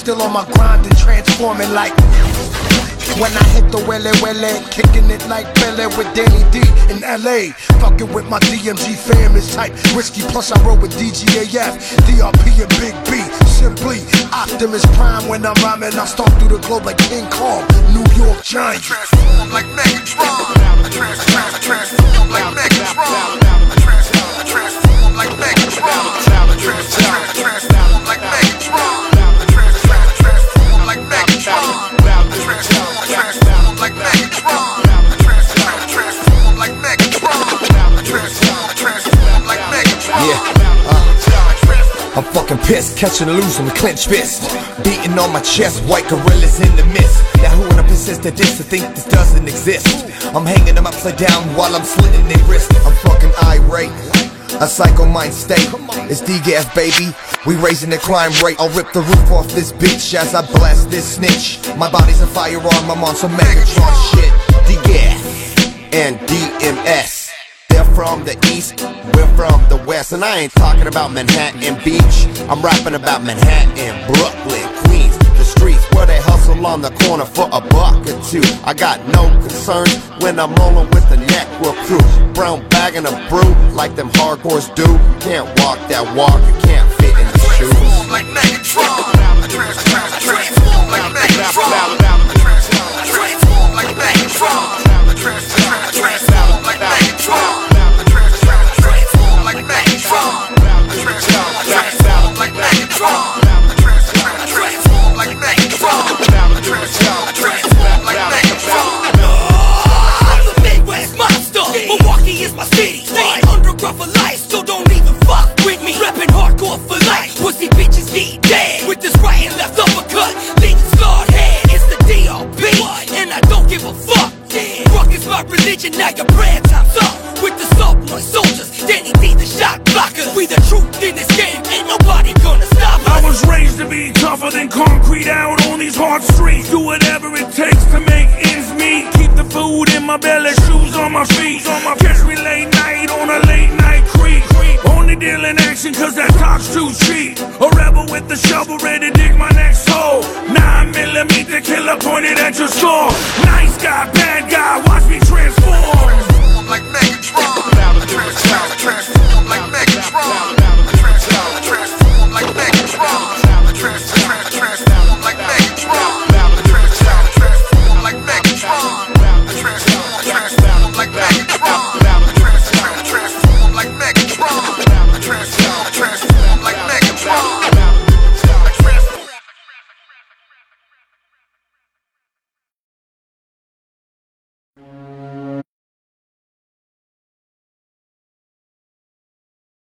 still on my grind and transforming like. When I hit the Welle Welle, kicking it like Pele with Danny D in LA. Fucking with my DMG fam is tight, risky. Plus I roll with DGAF, DRP and Big B. Simply Optimus Prime when I'm rhyming. I stomp through the globe like King Kong, New York Giant. Transform like Megatron. I trans, trans, transform like Megatron. Pissed, catching and losing with clenched fist. Beating on my chest, white gorillas in the mist. Now who wanna persist to this to think this doesn't exist? I'm hanging them upside down while I'm slitting their wrist. I'm fucking irate. A psycho mind state. It's DGAF, baby. We raising the crime rate. I'll rip the roof off this bitch as I blast this snitch. My body's a firearm, I'm on some Megatron shit. DGAF and DMS. They're from the east, we're from the west. And I ain't talking about Manhattan Beach. I'm rapping about Manhattan, Brooklyn, Queens. The streets where they hustle on the corner for a buck or two. I got no concerns when I'm rolling with the network crew. Brown bag and a brew like them hardcores do. You Can't walk that walk, you can't fit in the shoes. Transform like Megatron. Transform like Megatron. Transform like Megatron. Transform like Megatron. Megatron. Like Megatron. Like Megatron. Like Megatron. I'm the Midwest monster. Milwaukee is my city. For life, so don't even fuck with me. Reppin' hardcore for life. Pussy bitches. With this right and left uppercut. It's the DRP, and I don't give a fuck. Rock is my religion, now your prayer time's up. With the Danny We the truth in this game, ain't nobody gonna stop I was raised to be tougher than concrete out on these hard streets. Do whatever it takes to make ends meet. Keep the food in my belly, shoes on my feet. On my catch me late night on a late night creep. Only deal in action cause that talk's too cheap. A rebel with the shovel ready to dig my next hole. Nine millimeter killer pointed at your skull. Nice guy, bad guy, watch me transform.